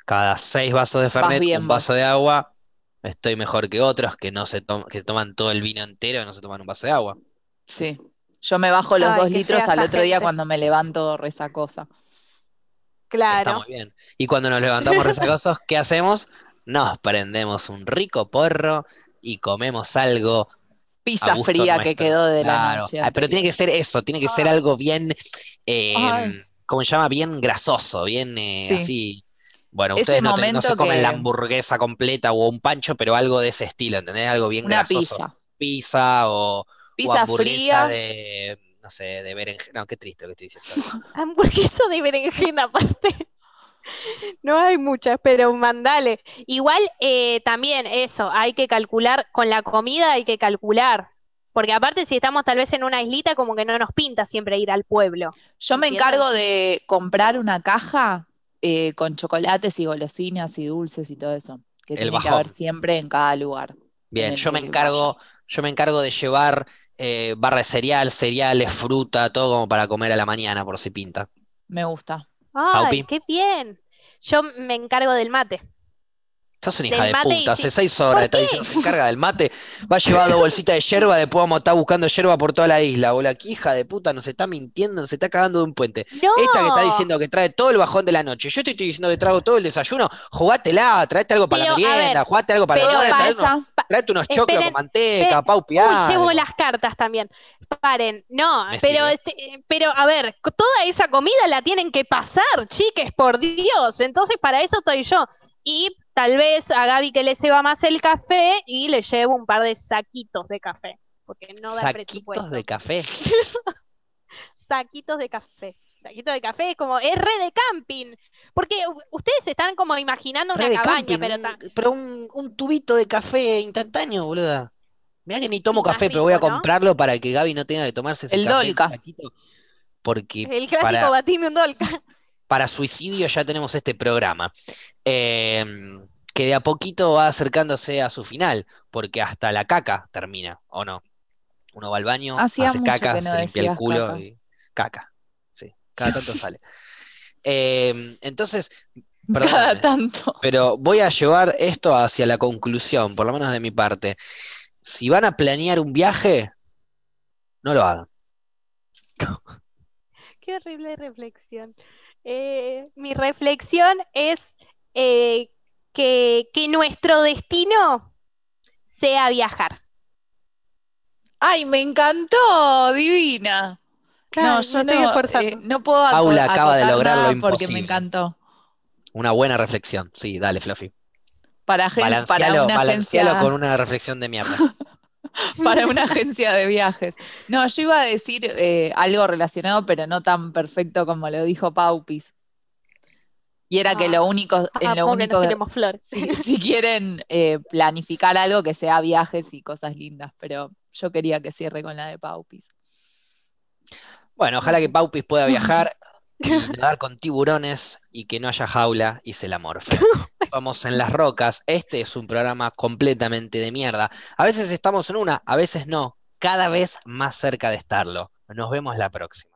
cada seis vasos de Fernet, bien un vos. vaso de agua. Estoy mejor que otros que no se que toman todo el vino entero y no se toman un vaso de agua. Sí. Yo me bajo los Ay, dos litros al otro día cuando me levanto resacosa. Está Claro. muy bien. Y cuando nos levantamos resacosos, ¿qué hacemos? Nos prendemos un rico porro y comemos algo Pizza fría que quedó de la Claro. noche. Ah, Pero tiene que ser eso, tiene que ser Ay. algo bien, eh. ¿cómo se llama? Bien grasoso, bien eh, Sí. así. Bueno, ustedes no, te- no momento se comen la hamburguesa completa o un pancho, pero algo de ese estilo, ¿entendés? Algo bien Una grasoso. pizza. Pizza o, o Pizza hamburguesa fría. de, no sé, de berenjena. No, qué triste lo que estoy diciendo. Hamburguesa de berenjena aparte. No hay muchas, pero mandale. Igual eh, también eso, hay que calcular, con la comida hay que calcular. Porque aparte si estamos tal vez en una islita, como que no nos pinta siempre ir al pueblo. Yo me ¿Entiendes? encargo de comprar una caja eh, con chocolates y golosinas y dulces y todo eso, que El tiene que haber siempre en cada lugar. Bien, yo me encargo, yo me encargo de llevar eh, barra de cereal, cereales, fruta, todo como para comer a la mañana, por si pinta. Me gusta. Ay, qué bien. Yo me encargo del mate. Sos una hija de puta, hace seis horas ¿Por está diciendo se encarga del mate, va llevando bolsita de yerba, después vamos a estar buscando yerba por toda la isla, boludo. Qué hija de puta nos está mintiendo, nos está cagando de un puente. No. Esta que está diciendo que trae todo el bajón de la noche, yo te estoy diciendo que traigo todo el desayuno, jugátela, traete algo para la Pero, merienda, ver, jugate algo para la merienda, traete unos, traete unos choclos con manteca, esperen. paupi, Uy, llevo las cartas también. Paren, no, Me pero, este, pero a ver, toda esa comida la tienen que pasar, chiques, por Dios. Entonces, para eso estoy yo. Y tal vez a Gaby que le ceba más el café y le llevo un par de saquitos de café, porque no da Saquitos presupuesto. de café. Saquitos de café. Saquitos de café es como, es re de camping. Porque ustedes están como imaginando una de cabaña, camping, pero un- pero un, un tubito de café instantáneo, boluda. Mirá que ni tomo Sí, café, pero voy a comprarlo para que Gaby no tenga que tomarse ese El café Dolca. porque el clásico para, batime un dolca. Para suicidio ya tenemos este programa. eh, que de a poquito va acercándose a su final, porque hasta la caca termina, ¿o no? Uno va al baño, Hacía hace caca, no se limpia el culo caca. y caca. Sí, cada tanto sale. Eh, entonces, perdóname, Cada tanto. pero voy a llevar esto hacia la conclusión, por lo menos de mi parte. Si van a planear un viaje, no lo hagan. Qué horrible reflexión. Eh, mi reflexión es eh, que, que nuestro destino sea viajar. Ay, me encantó, divina. No, yo no, eh, no puedo Paula acaba de lograr lo nada porque imposible. me encantó. Una buena reflexión. Sí, dale, Fluffy. Para, gen- para Balancealo, una agencia, con una reflexión de mierda. para una agencia de viajes. No, yo iba a decir eh, algo relacionado, pero no tan perfecto como lo dijo Paupis. Y era que Ah, lo único, en Ah, lo único que- si, si quieren eh, planificar algo que sea viajes y cosas lindas, pero yo quería que cierre con la de Paupis. Bueno, ojalá que Paupis pueda viajar y nadar con tiburones y que no haya jaula y se la morfe. Vamos en las rocas. Este es un programa completamente de mierda. A veces estamos en una, a veces no. Cada vez más cerca de estarlo. Nos vemos la próxima.